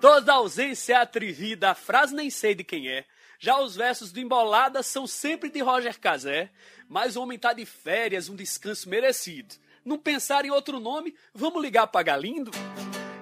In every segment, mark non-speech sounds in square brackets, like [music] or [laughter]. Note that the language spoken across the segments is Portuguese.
Toda ausência é atrevida, a frase nem sei de quem é. Já os versos do Embolada são sempre de Roger Cazé. Mas o homem tá de férias, um descanso merecido. Não pensar em outro nome, vamos ligar para Galindo?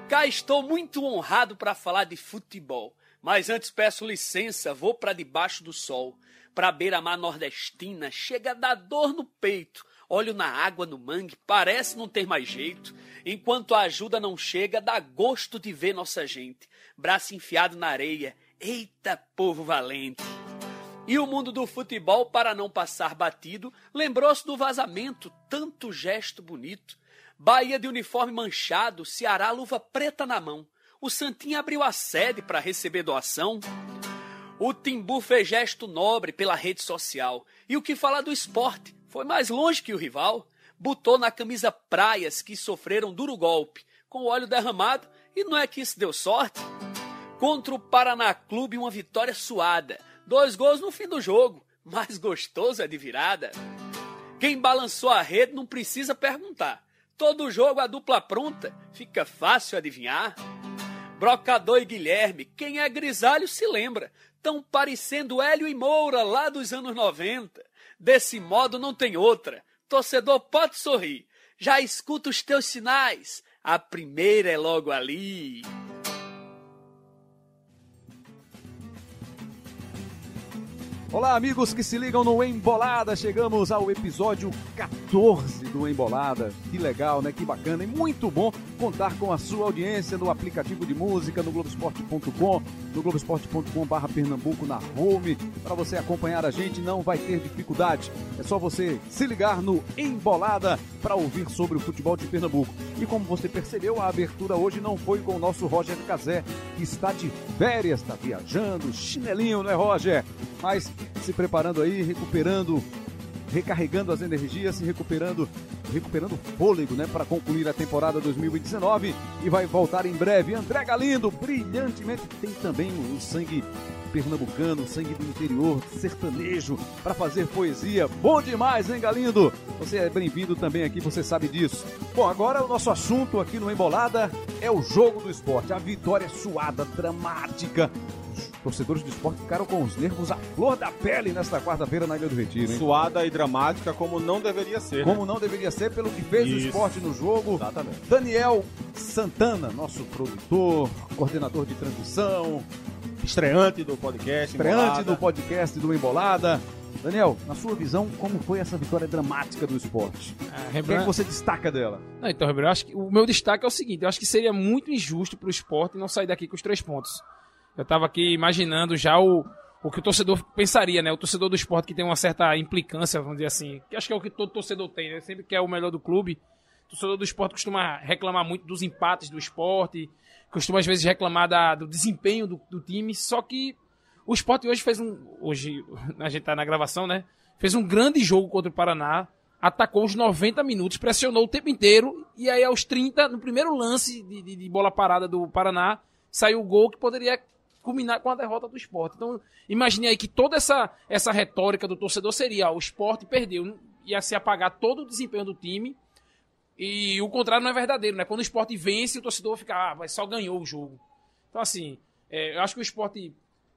Cá estou muito honrado para falar de futebol. Mas antes peço licença, vou para debaixo do sol. Pra beira-mar nordestina, chega a dar dor no peito. Olho na água no mangue, parece não ter mais jeito. Enquanto a ajuda não chega, dá gosto de ver nossa gente. Braço enfiado na areia, eita povo valente. E o mundo do futebol, para não passar batido, lembrou-se do vazamento, tanto gesto bonito. Bahia de uniforme manchado, Ceará luva preta na mão. O Santinho abriu a sede para receber doação. O Timbu fez gesto nobre pela rede social. E o que falar do esporte? Foi mais longe que o rival. Botou na camisa praias que sofreram duro golpe, com o óleo derramado, e não é que isso deu sorte? Contra o Paraná Clube, uma vitória suada. Dois gols no fim do jogo. Mais gostoso é de virada. Quem balançou a rede não precisa perguntar. Todo jogo a dupla pronta, fica fácil adivinhar. Brocador e Guilherme, quem é grisalho se lembra. Tão parecendo Hélio e Moura lá dos anos 90. Desse modo não tem outra. Torcedor pode sorrir. Já escuta os teus sinais. A primeira é logo ali. Olá, amigos que se ligam no Embolada. Chegamos ao episódio 14 do Embolada. Que legal, né? Que bacana e muito bom contar com a sua audiência no aplicativo de música, no Globoesporte.com, no Globoesporte.com/barra Pernambuco na home. Para você acompanhar a gente, não vai ter dificuldade. É só você se ligar no Embolada para ouvir sobre o futebol de Pernambuco. E como você percebeu, a abertura hoje não foi com o nosso Roger Cazé, que está de férias, está viajando, chinelinho, não é, Roger? Mas se preparando aí, recuperando, recarregando as energias, se recuperando, recuperando fôlego, né, para concluir a temporada 2019 e vai voltar em breve. André Galindo, brilhantemente, tem também o sangue pernambucano, sangue do interior, sertanejo, para fazer poesia. Bom demais, hein, Galindo? Você é bem-vindo também aqui, você sabe disso. Bom, agora o nosso assunto aqui no Embolada é o jogo do esporte, a vitória suada, dramática torcedores do esporte ficaram com os nervos à flor da pele nesta quarta-feira na Ilha do Retiro. Hein? Suada e dramática como não deveria ser. Como né? não deveria ser pelo que fez Isso. o esporte no jogo. Exatamente. Daniel Santana, nosso produtor, coordenador de transmissão. Estreante do podcast. Estreante Embolada. do podcast do Embolada. Daniel, na sua visão, como foi essa vitória dramática do esporte? Ah, o que, é que você destaca dela? Não, então, Rembrandt, eu acho que o meu destaque é o seguinte: eu acho que seria muito injusto para o esporte não sair daqui com os três pontos. Eu estava aqui imaginando já o, o que o torcedor pensaria, né? O torcedor do esporte que tem uma certa implicância, vamos dizer assim, que acho que é o que todo torcedor tem, né? Sempre quer o melhor do clube. O torcedor do esporte costuma reclamar muito dos empates do esporte, costuma às vezes reclamar da, do desempenho do, do, time, só que o esporte hoje fez um. Hoje, [laughs] a gente tá na gravação, né? Fez um grande jogo contra o Paraná, atacou os 90 minutos, pressionou o tempo inteiro, e aí aos 30, no primeiro lance de, de, de bola parada do Paraná, saiu o gol que poderia culminar com a derrota do esporte. Então, imagine aí que toda essa, essa retórica do torcedor seria: ó, o esporte perdeu, ia se apagar todo o desempenho do time. E o contrário não é verdadeiro, né? Quando o esporte vence, o torcedor fica, ah, mas só ganhou o jogo. Então, assim, é, eu acho que o esporte,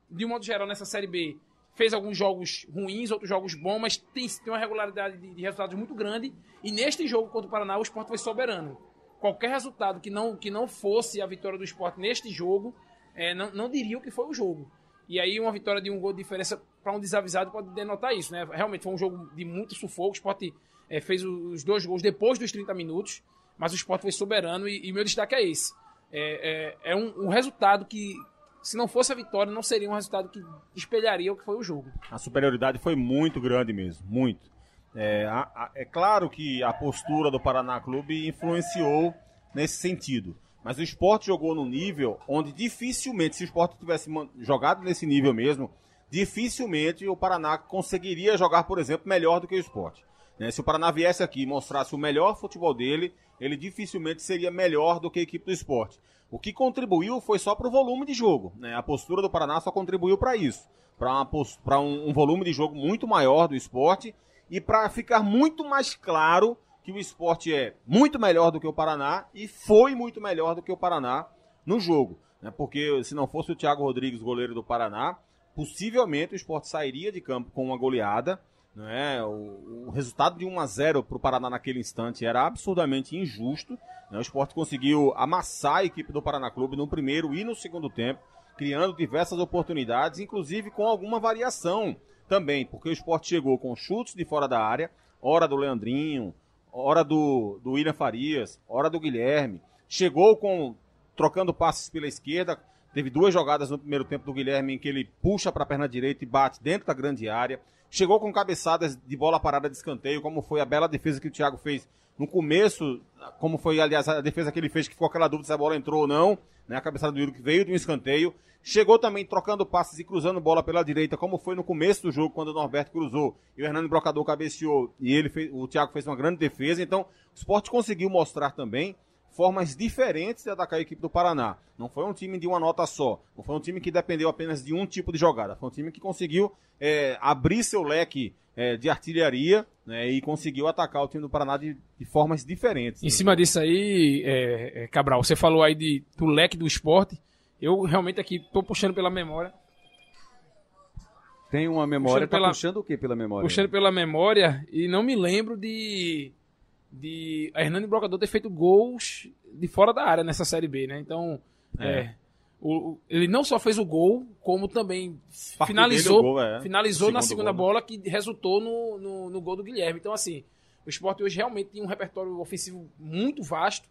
de um modo geral, nessa Série B, fez alguns jogos ruins, outros jogos bons, mas tem, tem uma regularidade de, de resultados muito grande. E neste jogo contra o Paraná, o esporte foi soberano. Qualquer resultado que não, que não fosse a vitória do esporte neste jogo é, não, não diria o que foi o jogo. E aí uma vitória de um gol de diferença para um desavisado pode denotar isso, né? Realmente foi um jogo de muito sufoco. O Sport é, fez os dois gols depois dos 30 minutos, mas o Sport foi soberano e, e meu destaque é esse. É, é, é um, um, resultado que, se não fosse a vitória, não seria um resultado que espelharia o que foi o jogo. A superioridade foi muito grande mesmo, muito. É, a, a, é claro que a postura do Paraná Clube influenciou nesse sentido. Mas o esporte jogou num nível onde dificilmente, se o esporte tivesse jogado nesse nível mesmo, dificilmente o Paraná conseguiria jogar, por exemplo, melhor do que o esporte. Né? Se o Paraná viesse aqui e mostrasse o melhor futebol dele, ele dificilmente seria melhor do que a equipe do esporte. O que contribuiu foi só para o volume de jogo. Né? A postura do Paraná só contribuiu para isso. Para um, um volume de jogo muito maior do esporte e para ficar muito mais claro que o esporte é muito melhor do que o Paraná e foi muito melhor do que o Paraná no jogo. né? porque se não fosse o Thiago Rodrigues, goleiro do Paraná, possivelmente o esporte sairia de campo com uma goleada. Né? O, o resultado de 1 a 0 para o Paraná naquele instante era absurdamente injusto. Né? O esporte conseguiu amassar a equipe do Paraná Clube no primeiro e no segundo tempo, criando diversas oportunidades, inclusive com alguma variação também, porque o esporte chegou com chutes de fora da área, hora do Leandrinho, hora do, do William Farias, hora do Guilherme. Chegou com trocando passes pela esquerda, Teve duas jogadas no primeiro tempo do Guilherme em que ele puxa para a perna direita e bate dentro da grande área. Chegou com cabeçadas de bola parada de escanteio, como foi a bela defesa que o Thiago fez no começo, como foi, aliás, a defesa que ele fez, que ficou aquela dúvida se a bola entrou ou não, né? A cabeçada do Yuri que veio de um escanteio. Chegou também trocando passes e cruzando bola pela direita, como foi no começo do jogo, quando o Norberto cruzou e o Hernando Brocador cabeceou e ele fez, o Thiago fez uma grande defesa. Então, o esporte conseguiu mostrar também formas diferentes de atacar a equipe do Paraná. Não foi um time de uma nota só. Não foi um time que dependeu apenas de um tipo de jogada. Foi um time que conseguiu é, abrir seu leque é, de artilharia né, e conseguiu atacar o time do Paraná de, de formas diferentes. Em cima disso aí, é, é, Cabral, você falou aí de, do leque do esporte. Eu realmente aqui estou puxando pela memória. Tem uma memória, puxando tá pela, puxando o que pela memória? Puxando pela memória e não me lembro de de a Hernani Brocador ter feito gols de fora da área nessa Série B, né? Então, é. O, ele não só fez o gol, como também Parte finalizou, gol, é. finalizou na segunda gol, né? bola que resultou no, no, no, gol do Guilherme. Então, assim, o esporte hoje realmente tem um repertório ofensivo muito vasto.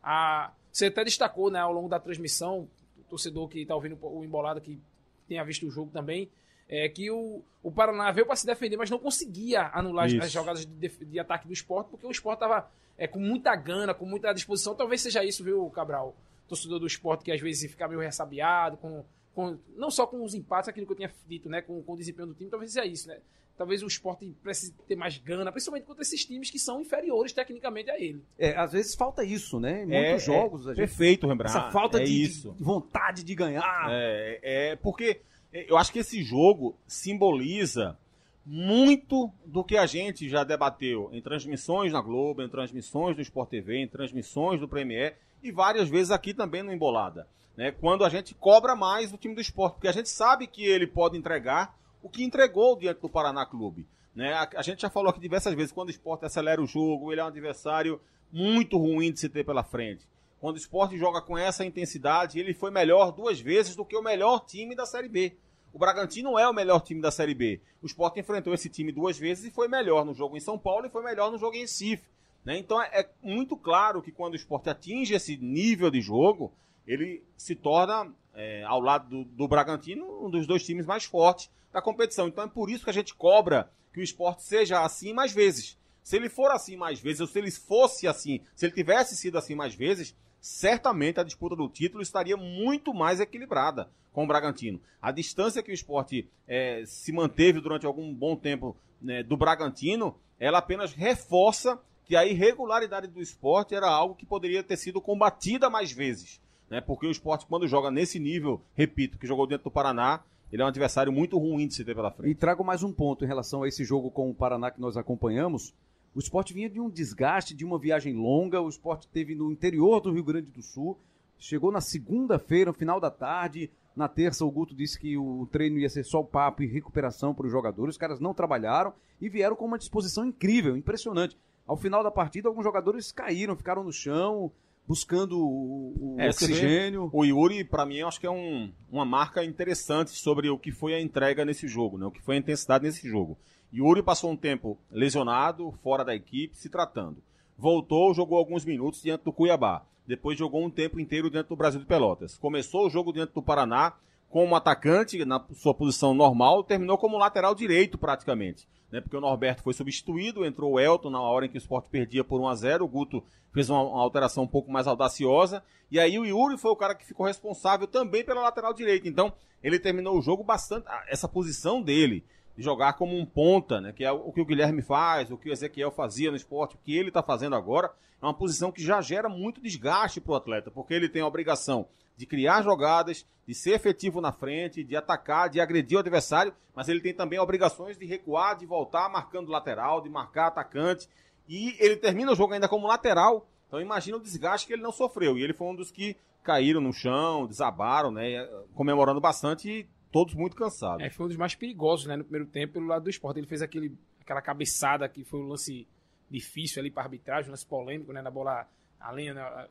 A, você até destacou né, ao longo da transmissão, o torcedor que está ouvindo o Embolada, que tenha visto o jogo também, é que o, o Paraná veio para se defender, mas não conseguia anular as, as jogadas de, de, ataque do esporte, porque o esporte estava é, com muita gana, com muita disposição. Talvez seja isso, viu, Cabral? Torcedor do esporte que às vezes fica meio ressabiado, com, com, não só com os empates, aquilo que eu tinha dito, né, com, com o desempenho do time, talvez seja isso, né? Talvez o esporte precise ter mais gana, principalmente contra esses times que são inferiores tecnicamente a ele. É, às vezes falta isso, né? Em muitos é, jogos. É, perfeito, Rembrandt. Essa falta é de, isso. de vontade de ganhar. É, é porque eu acho que esse jogo simboliza muito do que a gente já debateu em transmissões na Globo, em transmissões do Sport TV, em transmissões do Premier e várias vezes aqui também no Embolada. Né? Quando a gente cobra mais o time do esporte, porque a gente sabe que ele pode entregar o que entregou diante do Paraná Clube. Né? A, a gente já falou aqui diversas vezes, quando o esporte acelera o jogo, ele é um adversário muito ruim de se ter pela frente. Quando o esporte joga com essa intensidade, ele foi melhor duas vezes do que o melhor time da Série B. O Bragantino é o melhor time da Série B. O Sport enfrentou esse time duas vezes e foi melhor no jogo em São Paulo e foi melhor no jogo em Recife. Né? Então é, é muito claro que quando o Sport atinge esse nível de jogo, ele se torna, é, ao lado do, do, Bragantino, um dos dois times mais fortes da competição. Então é por isso que a gente cobra que o Sport seja assim mais vezes. Se ele for assim mais vezes, ou se ele fosse assim, se ele tivesse sido assim mais vezes, certamente a disputa do título estaria muito mais equilibrada com o Bragantino. A distância que o esporte é, se manteve durante algum bom tempo né, do Bragantino, ela apenas reforça que a irregularidade do esporte era algo que poderia ter sido combatida mais vezes. Né, porque o esporte, quando joga nesse nível, repito, que jogou dentro do Paraná, ele é um adversário muito ruim de se ter pela frente. E trago mais um ponto em relação a esse jogo com o Paraná que nós acompanhamos. O esporte vinha de um desgaste, de uma viagem longa. O esporte teve no interior do Rio Grande do Sul. Chegou na segunda-feira, no final da tarde. Na terça, o Guto disse que o treino ia ser só o papo e recuperação para os jogadores. Os caras não trabalharam e vieram com uma disposição incrível, impressionante. Ao final da partida, alguns jogadores caíram, ficaram no chão, buscando o, o é, oxigênio. O Yuri, para mim, eu acho que é um, uma marca interessante sobre o que foi a entrega nesse jogo, né? o que foi a intensidade nesse jogo. Yuri passou um tempo lesionado, fora da equipe, se tratando. Voltou, jogou alguns minutos diante do Cuiabá. Depois jogou um tempo inteiro dentro do Brasil de Pelotas. Começou o jogo dentro do Paraná como atacante na sua posição normal, terminou como lateral direito praticamente. Né? Porque o Norberto foi substituído, entrou o Elton na hora em que o Sport perdia por 1 a 0 o Guto fez uma, uma alteração um pouco mais audaciosa, e aí o Yuri foi o cara que ficou responsável também pela lateral direita. Então, ele terminou o jogo bastante. Essa posição dele de jogar como um ponta, né? Que é o que o Guilherme faz, o que o Ezequiel fazia no esporte, o que ele está fazendo agora, é uma posição que já gera muito desgaste para o atleta, porque ele tem a obrigação de criar jogadas, de ser efetivo na frente, de atacar, de agredir o adversário, mas ele tem também obrigações de recuar, de voltar marcando lateral, de marcar atacante. E ele termina o jogo ainda como lateral, Então imagina o desgaste que ele não sofreu. E ele foi um dos que caíram no chão, desabaram, né? Comemorando bastante e todos muito cansados. É, foi um dos mais perigosos, né, no primeiro tempo, pelo lado do esporte. Ele fez aquele, aquela cabeçada que foi um lance difícil ali para arbitragem, um lance polêmico, né, na bola além, né,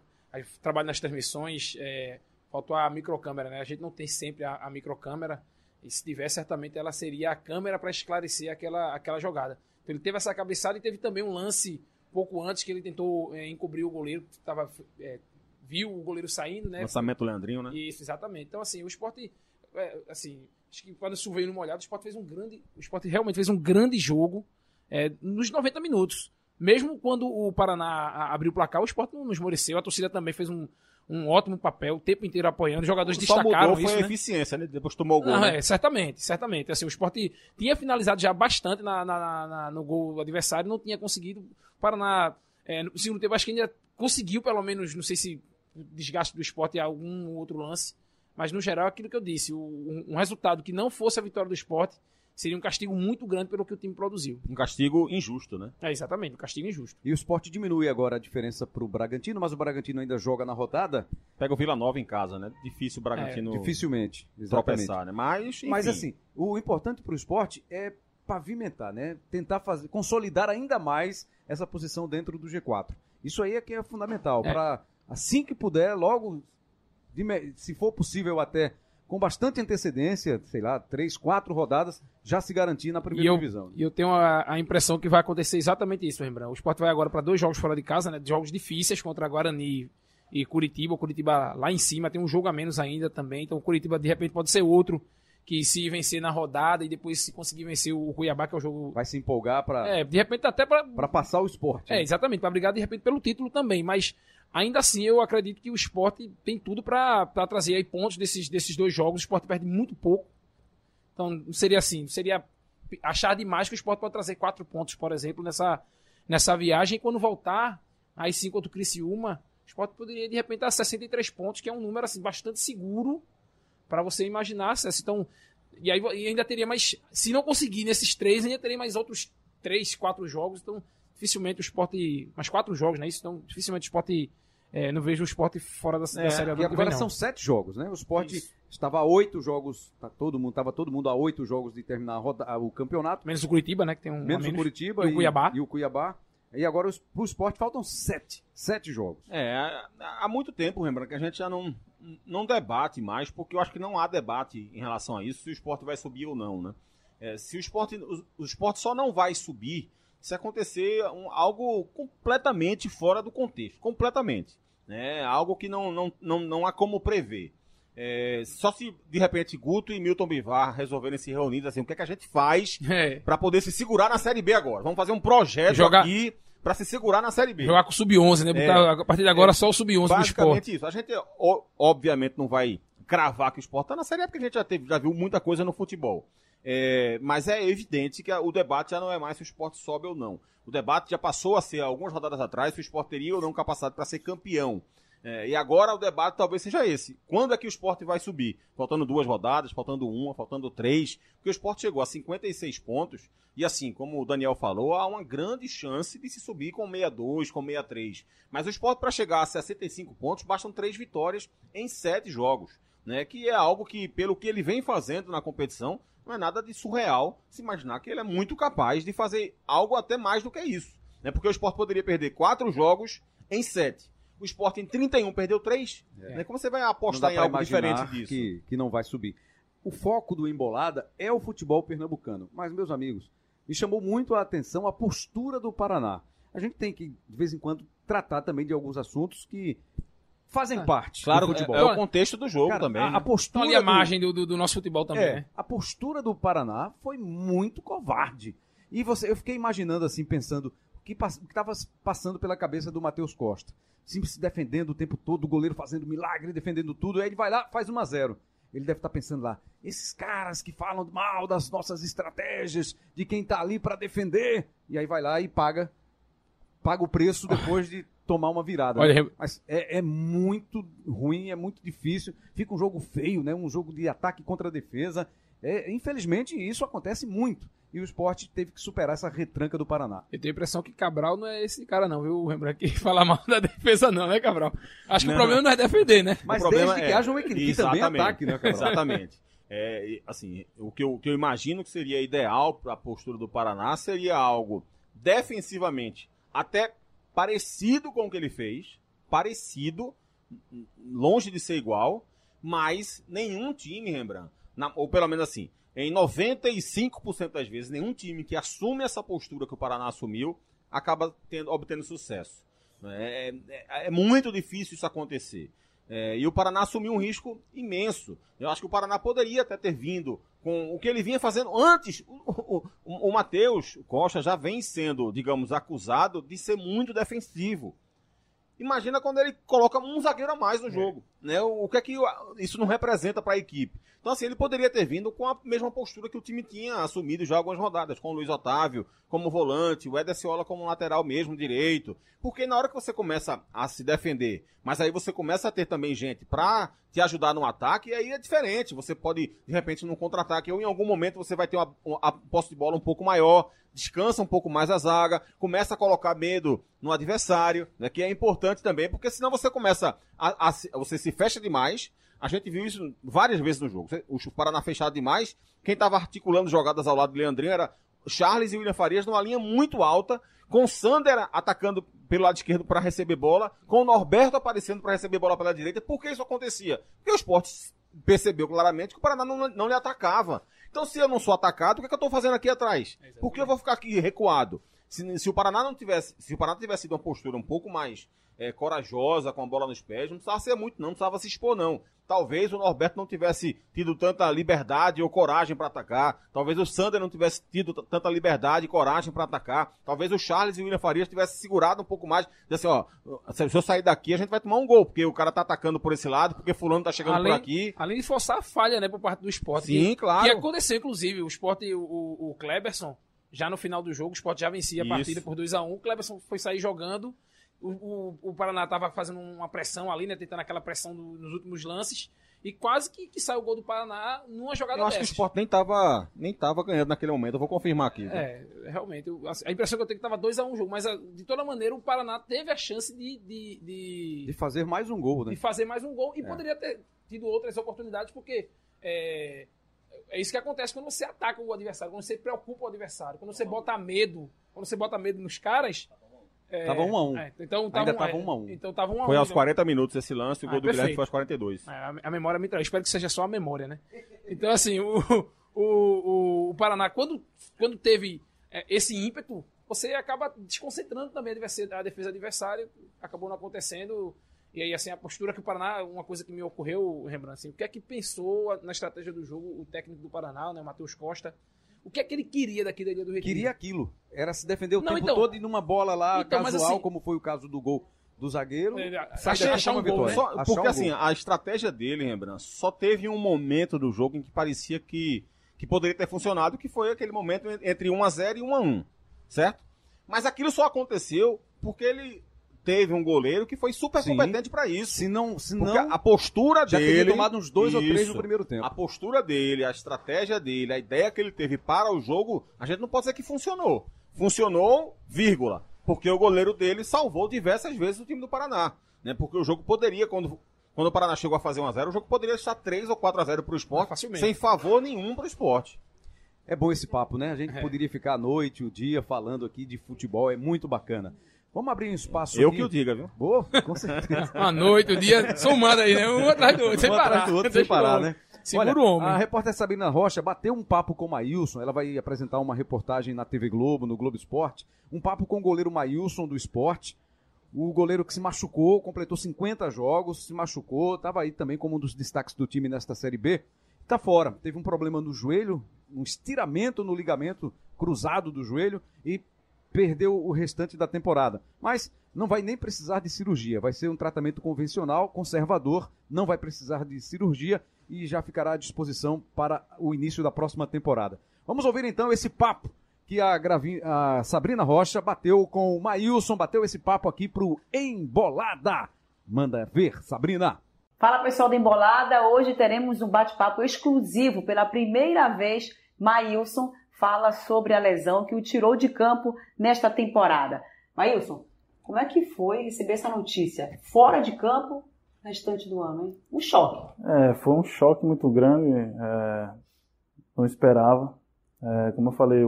trabalho nas transmissões, é, faltou a microcâmera, né? A gente não tem sempre a, a microcâmera. E se tiver, certamente ela seria a câmera para esclarecer aquela, aquela jogada. Então ele teve essa cabeçada e teve também um lance pouco antes que ele tentou é, encobrir o goleiro, que tava, é, viu o goleiro saindo, né? Lançamento Leandrinho, né? Isso, exatamente. Então, assim, o esporte, é, assim, acho que quando chover no molhado, o esporte fez um grande. O esporte realmente fez um grande jogo é, nos 90 minutos. Mesmo quando o Paraná abriu o placar, o esporte não nos. A torcida também fez um, um ótimo papel, o tempo inteiro apoiando. Os jogadores Só destacaram mudou foi isso, a né? eficiência, né? Depois tomou o gol. Não, né? é, certamente, certamente. Assim, o esporte tinha finalizado já bastante na, na, na, no gol do adversário, não tinha conseguido. O Paraná, é, no segundo tempo, acho que ainda conseguiu, pelo menos, não sei se desgaste do esporte em algum outro lance. Mas, no geral, aquilo que eu disse, um, um resultado que não fosse a vitória do esporte seria um castigo muito grande pelo que o time produziu. Um castigo injusto, né? É, exatamente, um castigo injusto. E o esporte diminui agora a diferença para o Bragantino, mas o Bragantino ainda joga na rodada. Pega o Vila Nova em casa, né? Difícil o Bragantino. É, dificilmente, exatamente. Tropeçar, né? Mas, enfim. Mas assim, o importante para o esporte é pavimentar, né? Tentar fazer, consolidar ainda mais essa posição dentro do G4. Isso aí é que é fundamental. É. Para assim que puder, logo, se for possível até com bastante antecedência, sei lá, três, quatro rodadas, já se garantir na primeira e eu, divisão. E eu tenho a, a, impressão que vai acontecer exatamente isso, Rembrandt. O Sport vai agora para dois jogos fora de casa, né? Jogos difíceis contra Guarani e Curitiba. O Curitiba lá em cima tem um jogo a menos ainda também. Então o Curitiba de repente pode ser outro que se vencer na rodada e depois se conseguir vencer o Cuiabá, que é o jogo. Vai se empolgar para. É, de repente até para. Para passar o esporte. É, né? exatamente, para brigar de repente pelo título também. Mas ainda assim eu acredito que o esporte tem tudo para trazer aí pontos desses, desses dois jogos. O esporte perde muito pouco. Então seria assim, seria achar demais que o esporte pode trazer quatro pontos, por exemplo, nessa, nessa viagem. E quando voltar, aí sim contra o Criciúma, o esporte poderia de repente dar 63 pontos, que é um número assim, bastante seguro para você imaginar. Então, e aí e ainda teria mais. Se não conseguir nesses três, ainda teria mais outros três, quatro jogos. Então, dificilmente o esporte. Mais quatro jogos, né? Isso, então, dificilmente o esporte. É, não vejo o esporte fora da, é, da Série A. E agora são sete jogos, né? O esporte Isso. estava a oito jogos, tá todo mundo, estava todo mundo a oito jogos de terminar roda, o campeonato. Menos o Curitiba, né? Que tem um menos, menos o Curitiba e o Cuiabá. E, e o Cuiabá. E agora para o esporte faltam sete. Sete jogos. É, há muito tempo, lembra, que a gente já não, não debate mais, porque eu acho que não há debate em relação a isso, se o esporte vai subir ou não, né? É, se o esporte, o, o, esporte só não vai subir se acontecer um, algo completamente fora do contexto, completamente. Né? Algo que não, não, não, não há como prever. É, só se de repente Guto e Milton Bivar resolverem se reunir, assim, o que é que a gente faz é. para poder se segurar na Série B agora? Vamos fazer um projeto Jogar... aqui para se segurar na Série B. Jogar com o Sub-11, né? Botar, é, a partir de agora é, só o Sub-11 do esporte. isso. A gente, obviamente, não vai cravar que o esporte tá na Série A, porque a gente já, teve, já viu muita coisa no futebol. É, mas é evidente que o debate já não é mais se o esporte sobe ou não. O debate já passou a ser, algumas rodadas atrás, se o esporte teria ou não capacidade para ser campeão. É, e agora o debate talvez seja esse. Quando é que o esporte vai subir? Faltando duas rodadas, faltando uma, faltando três. Porque o esporte chegou a 56 pontos. E assim, como o Daniel falou, há uma grande chance de se subir com 62, com 63. Mas o esporte, para chegar a 65 pontos, bastam três vitórias em sete jogos. Né? Que é algo que, pelo que ele vem fazendo na competição, não é nada de surreal se imaginar que ele é muito capaz de fazer algo até mais do que isso. Né? Porque o esporte poderia perder quatro jogos em sete o Sport em 31 perdeu 3. É. Né? Como você vai apostar em algo diferente disso? Que, que não vai subir. O foco do Embolada é o futebol pernambucano. Mas, meus amigos, me chamou muito a atenção a postura do Paraná. A gente tem que, de vez em quando, tratar também de alguns assuntos que fazem ah, parte claro, do futebol. É, é, o contexto do jogo Cara, também. A, né? a postura ali a margem do, do, do, nosso futebol também, é, né? A postura do Paraná foi muito covarde. E você, eu fiquei imaginando assim, pensando, que estava passando pela cabeça do Matheus Costa sempre se defendendo o tempo todo, o goleiro fazendo milagre, defendendo tudo, aí ele vai lá, faz 1 a 0 Ele deve estar tá pensando lá, esses caras que falam mal das nossas estratégias, de quem está ali para defender, e aí vai lá e paga paga o preço depois de tomar uma virada. Olha, né? Mas é, é, muito ruim, é muito difícil, fica um jogo feio, né? um jogo de ataque contra a defesa. É, infelizmente, isso acontece muito. E o esporte teve que superar essa retranca do Paraná. Eu tenho a impressão que Cabral não é esse cara, não, viu? Lembra que [laughs] fala mal da defesa, não, né, Cabral? Acho que Não. o problema não é defender, né? Mas o problema desde é, que haja um equilíbrio, também Exatamente. ataque, né, Cabral? Exatamente. É, assim, o que, eu, o que eu imagino que seria ideal para a postura do Paraná seria algo defensivamente até parecido com o que ele fez, parecido, longe de ser igual, mas nenhum time, Rembrandt, na- ou pelo menos assim, em 95% das vezes, nenhum time que assume essa postura que o Paraná assumiu acaba tendo, obtendo sucesso. É, é- é muito difícil isso acontecer. É, e o Paraná assumiu um risco imenso. Eu acho que o Paraná poderia até ter vindo com o que ele vinha fazendo antes. O, o, o, o Matheus Costa já vem sendo, digamos, acusado de ser muito defensivo. Imagina quando ele coloca um zagueiro a mais no jogo. Né? O, que é que isso não representa para a equipe? Então, assim, ele poderia ter vindo com a mesma postura que o time tinha assumido já algumas rodadas, com o Luiz Otávio como volante, o Eder Ciola como lateral mesmo, direito. Porque na hora que você começa a se defender, mas aí você começa a ter também gente pra te ajudar no ataque, aí é diferente. Você pode, de repente, num contra-ataque, ou em algum momento você vai ter uma, uma posse de bola um pouco maior, descansa um pouco mais a zaga, começa a colocar medo no adversário, né, que é importante também, porque senão você começa a, a você se fecha demais. A gente viu isso várias vezes no jogo. O Paraná fechado demais. Quem estava articulando jogadas ao lado do Leandrinho era Charles e William Farias numa linha muito alta, com o Sander atacando pelo lado esquerdo para receber bola, com o Norberto aparecendo para receber bola pela direita. Por que isso acontecia? Porque o esporte percebeu claramente que o Paraná não, não lhe atacava. Então, se eu não sou atacado, o que, é que eu estou fazendo aqui atrás? Por que eu vou ficar aqui recuado? Se, se o Paraná não tivesse, se o Paraná tivesse tido uma postura um pouco mais é, corajosa, com a bola nos pés, não precisava ser muito, não, não precisava se expor, não. Talvez o Norberto não tivesse tido tanta liberdade ou coragem para atacar. Talvez o Sander não tivesse tido tanta liberdade e coragem para atacar. Talvez o Charles e o William Farias tivessem segurado um pouco mais. Dizer assim, ó, se eu sair daqui, a gente vai tomar um gol, porque o cara tá atacando por esse lado, porque fulano tá chegando Além, por aqui. além de forçar a falha, né, por parte do esporte. Sim, que, claro. Que aconteceu, inclusive, o esporte, o, o, o Kleberson, já no final do jogo, o esporte já vencia a Isso. partida por 2x1. O Kleberson foi sair jogando. O, o, o Paraná tava fazendo uma pressão ali, né? Tentando aquela pressão do- nos últimos lances. E quase que, que saiu o gol do Paraná numa jogada Eu acho que o. Sport nem tava, nem tava ganhando naquele momento, eu vou confirmar aqui. viu? É, realmente. eu- assim, a impressão que eu tenho é que tava 2x1 o jogo, mas a- de toda maneira o Paraná teve a chance de, de, de, De fazer mais um gol, né? de fazer mais um gol e É. poderia ter tido outras oportunidades, porque é, é isso que acontece quando você ataca o adversário, quando você preocupa o adversário, quando você bota medo, quando você bota medo nos caras. é, Tava um a um. é, então Ainda tava, tava é, um a um. Então tava um Foi um, aos então- 40 minutos esse lance, o Ah, gol do Guilherme perfeito. foi aos 42. é, a, a memória me traz. Espero que seja só a memória, né? Então, assim, o, o, o, o Paraná, quando, quando teve é, esse ímpeto, você acaba desconcentrando também a, a defesa adversária. Acabou não acontecendo. E aí, assim, a postura que o Paraná, uma coisa que me ocorreu, Rembrandt, assim, o que é que pensou na estratégia do jogo o técnico do Paraná, né, o Matheus Costa? O que é que ele queria daqui da Ilha do Retiro? Queria aquilo. Era se defender o Não, tempo então- todo e numa bola lá Então, casual, assim- como foi o caso do gol do zagueiro. Sai achar- um gol, vitória. né? Só- Achar porque um assim, gol. a estratégia dele, Rembrandt, só teve um momento do jogo em que parecia que, que poderia ter funcionado, que foi aquele momento en- entre 1x0 e 1x1, certo? Mas aquilo só aconteceu porque ele teve um goleiro que foi super Sim. competente pra isso. Se não, se Porque não a postura já dele... teria tomado uns dois ou três Isso. no primeiro tempo. A postura dele, a estratégia dele, a ideia que ele teve para o jogo, a gente não pode dizer que funcionou. Funcionou, vírgula. Porque o goleiro dele salvou diversas vezes o time do Paraná. Né? Porque o jogo poderia, quando, quando o Paraná chegou a fazer 1x0, o jogo poderia estar 3 ou 4x0 para o esporte, facilmente. sem favor nenhum para o esporte. É bom esse papo, né? A gente É. poderia ficar a noite, o dia falando aqui de futebol, é muito bacana. Vamos abrir um espaço Eu aqui. que o diga, viu? Boa, com certeza. [laughs] Uma noite, o dia, somando aí, né? Um atrás do outro, sem Um parar. atrás do outro, sem parar, né? Segura Olha, o homem. A repórter Sabrina Rocha bateu um papo com o Maílson. Ela vai apresentar uma reportagem na TV Globo, no Globo Esporte. Um papo com o goleiro Maílson do esporte. O goleiro que se machucou, completou 50 jogos, se machucou, estava aí também como um dos destaques do time nesta Série B. Tá fora. Teve um problema no joelho, um estiramento no ligamento cruzado do joelho e perdeu o restante da temporada. Mas não vai nem precisar de cirurgia, vai ser um tratamento convencional, conservador, não vai precisar de cirurgia e já ficará à disposição para o início da próxima temporada. Vamos ouvir então esse papo que a, a Sabrina Rocha bateu com o Maílson, bateu esse papo aqui pro Embolada. Manda ver, Sabrina. Fala pessoal da Embolada, hoje teremos um bate-papo exclusivo pela primeira vez. Maílson fala sobre a lesão que o tirou de campo nesta temporada. Maílson, como é que foi receber essa notícia fora de campo restante do ano? Hein? Um choque. É, foi um choque muito grande. É, não esperava. É, como eu falei,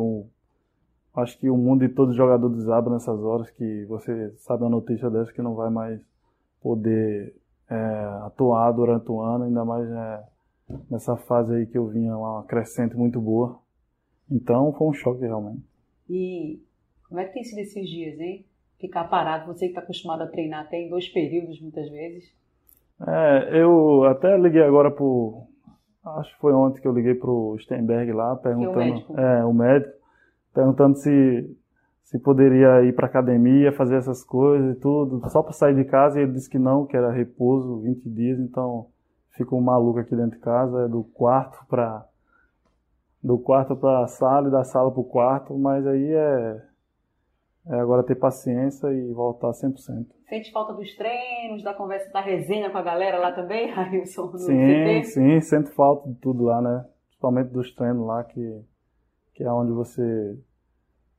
acho que o mundo de todo jogador desaba nessas horas que você sabe a notícia dessa que não vai mais poder é, atuar durante o ano, ainda mais é, nessa fase aí que eu vinha uma crescente muito boa. Então foi um choque realmente. E como é que tem sido esses dias, hein? Ficar parado, você que está acostumado a treinar até em dois períodos muitas vezes. É, eu até liguei agora pro. Acho que foi ontem que eu liguei pro Steinberg lá, perguntando. É o médico. É, o médico, perguntando se, se poderia ir pra academia, fazer essas coisas e tudo, só para sair de casa, e ele disse que não, que era repouso, 20 dias, então fico maluco aqui dentro de casa, é do quarto para do quarto para a sala e da sala para o quarto, mas aí é, é agora ter paciência e voltar 100%. Sente falta dos treinos, da conversa, da resenha com a galera lá também, [laughs] Railson? Sim, sim, sinto falta de tudo lá, né? Principalmente dos treinos lá, que, que é onde você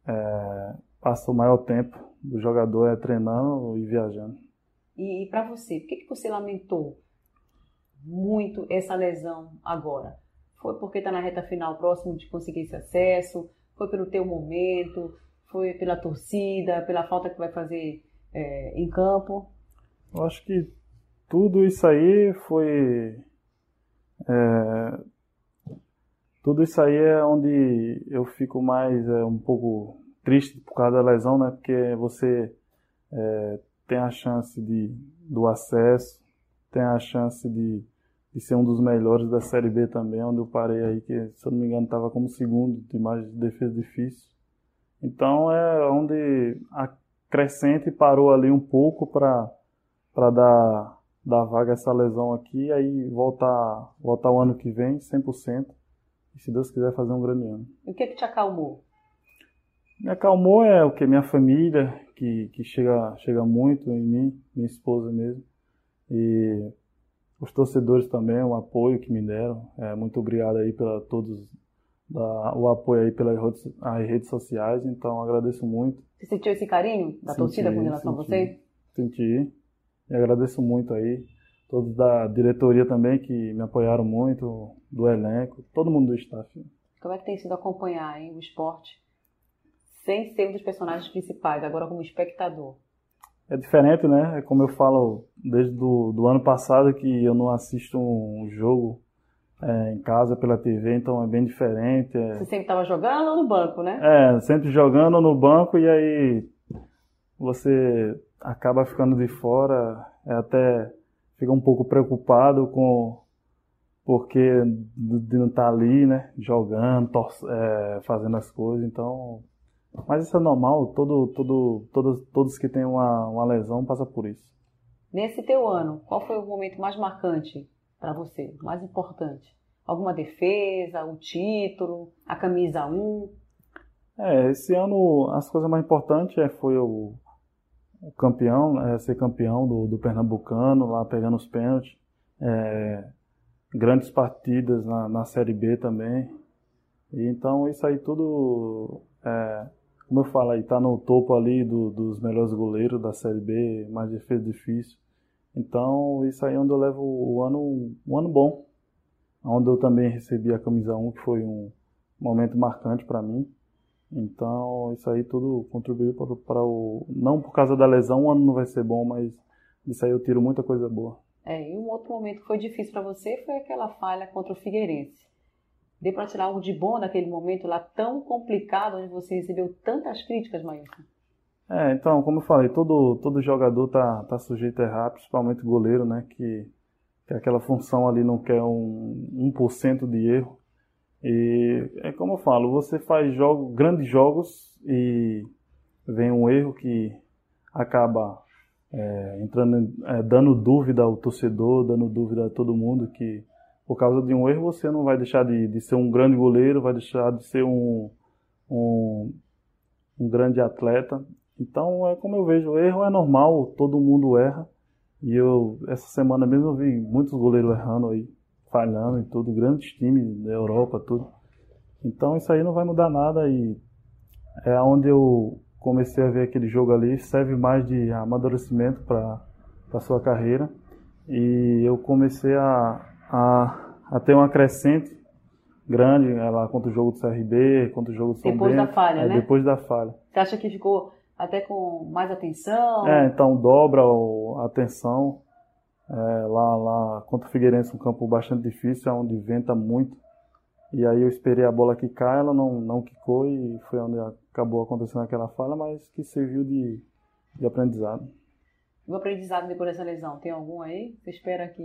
é, passa o maior tempo do jogador é treinando e viajando. E, e para você, por que, que você lamentou muito essa lesão agora? Foi porque está na reta final, próximo de conseguir esse acesso? Foi pelo teu momento? Foi pela torcida? Pela falta que vai fazer é, em campo? Eu acho que tudo isso aí foi. é, tudo isso aí é onde eu fico mais é, um pouco triste por causa da lesão, né? Porque você é, tem a chance de, do acesso, tem a chance de, de ser um dos melhores da Série B também, onde eu parei aí, que se eu não me engano estava como segundo de mais de defesa difícil. Então é onde a crescente parou ali um pouco para para dar dar vaga a essa lesão aqui, aí voltar voltar o ano que vem 100%. E se Deus quiser fazer um grande ano. E o que, que te acalmou? Me acalmou é o que minha família, que, que chega, chega muito em mim, minha esposa mesmo. E os torcedores também, o apoio que me deram. É, muito obrigado aí pela todos da, o apoio aí pelas redes, sociais, então agradeço muito. Você sentiu esse carinho da Senti, torcida com relação a senti. você? Senti. E agradeço muito aí. Todos da diretoria também que me apoiaram muito, do elenco, todo mundo do staff. Como é que tem sido acompanhar hein, o esporte sem ser um dos personagens principais, agora como espectador? É diferente, né? É como eu falo desde do, do ano passado que eu não assisto um jogo é, em casa pela TV, então é bem diferente. é- Você sempre estava jogando ou no banco, né? É, sempre jogando no banco e aí você acaba ficando de fora, é até fica um pouco preocupado com porque de não estar ali, né, jogando, é, fazendo as coisas, então, mas isso é normal, todo, todo, todos, todos que têm uma, uma lesão passam por isso. Nesse teu ano, qual foi o momento mais marcante para você, mais importante? Alguma defesa, um título, a camisa 1? É, esse ano as coisas mais importantes é, foi o, o campeão, é, ser campeão do, do Pernambucano, lá pegando os pênaltis. É, grandes partidas na, na Série B também. E então isso aí tudo, é, como eu falo aí, tá no topo ali do- dos melhores goleiros da Série B, mais defesa difícil. Então isso aí é onde eu levo o ano, um ano bom. Onde eu também recebi a camisa 1, que foi um momento marcante para mim. Então, isso aí tudo contribuiu para, o. Não por causa da lesão, o ano não vai ser bom, mas disso aí eu tiro muita coisa boa. É, e um outro momento que foi difícil para você foi aquela falha contra o Figueirense. Deu para tirar algo de bom daquele momento lá tão complicado, onde você recebeu tantas críticas, Maílson? É, então, como eu falei, todo, todo jogador tá, tá sujeito a errar, principalmente o goleiro, né? Que, que aquela função ali não quer um 1% de erro. E é como eu falo, você faz jogo, grandes jogos e vem um erro que acaba é, entrando, é, dando dúvida ao torcedor, dando dúvida a todo mundo que por causa de um erro você não vai deixar de, de ser um grande goleiro, vai deixar de ser um, um, um grande atleta. Então é como eu vejo, o erro é normal, todo mundo erra. E eu essa semana mesmo eu vi muitos goleiros errando aí, falhando e tudo, grandes times da Europa, tudo. Então isso aí não vai mudar nada e é onde eu comecei a ver aquele jogo ali, serve mais de amadurecimento para a sua carreira. E eu comecei a, a, a ter uma crescente grande lá contra o jogo do CRB, contra o jogo do São Depois Bento. da falha, é, né? Depois da falha. Você acha que ficou até com mais atenção? É, então dobra a atenção. É, lá, lá contra o Figueirense, um campo bastante difícil, é onde venta muito. E aí eu esperei a bola quicar, ela não, não quicou e foi onde acabou acontecendo aquela falha, mas que serviu de, de aprendizado. O aprendizado depois dessa lesão, tem algum aí? Você espera que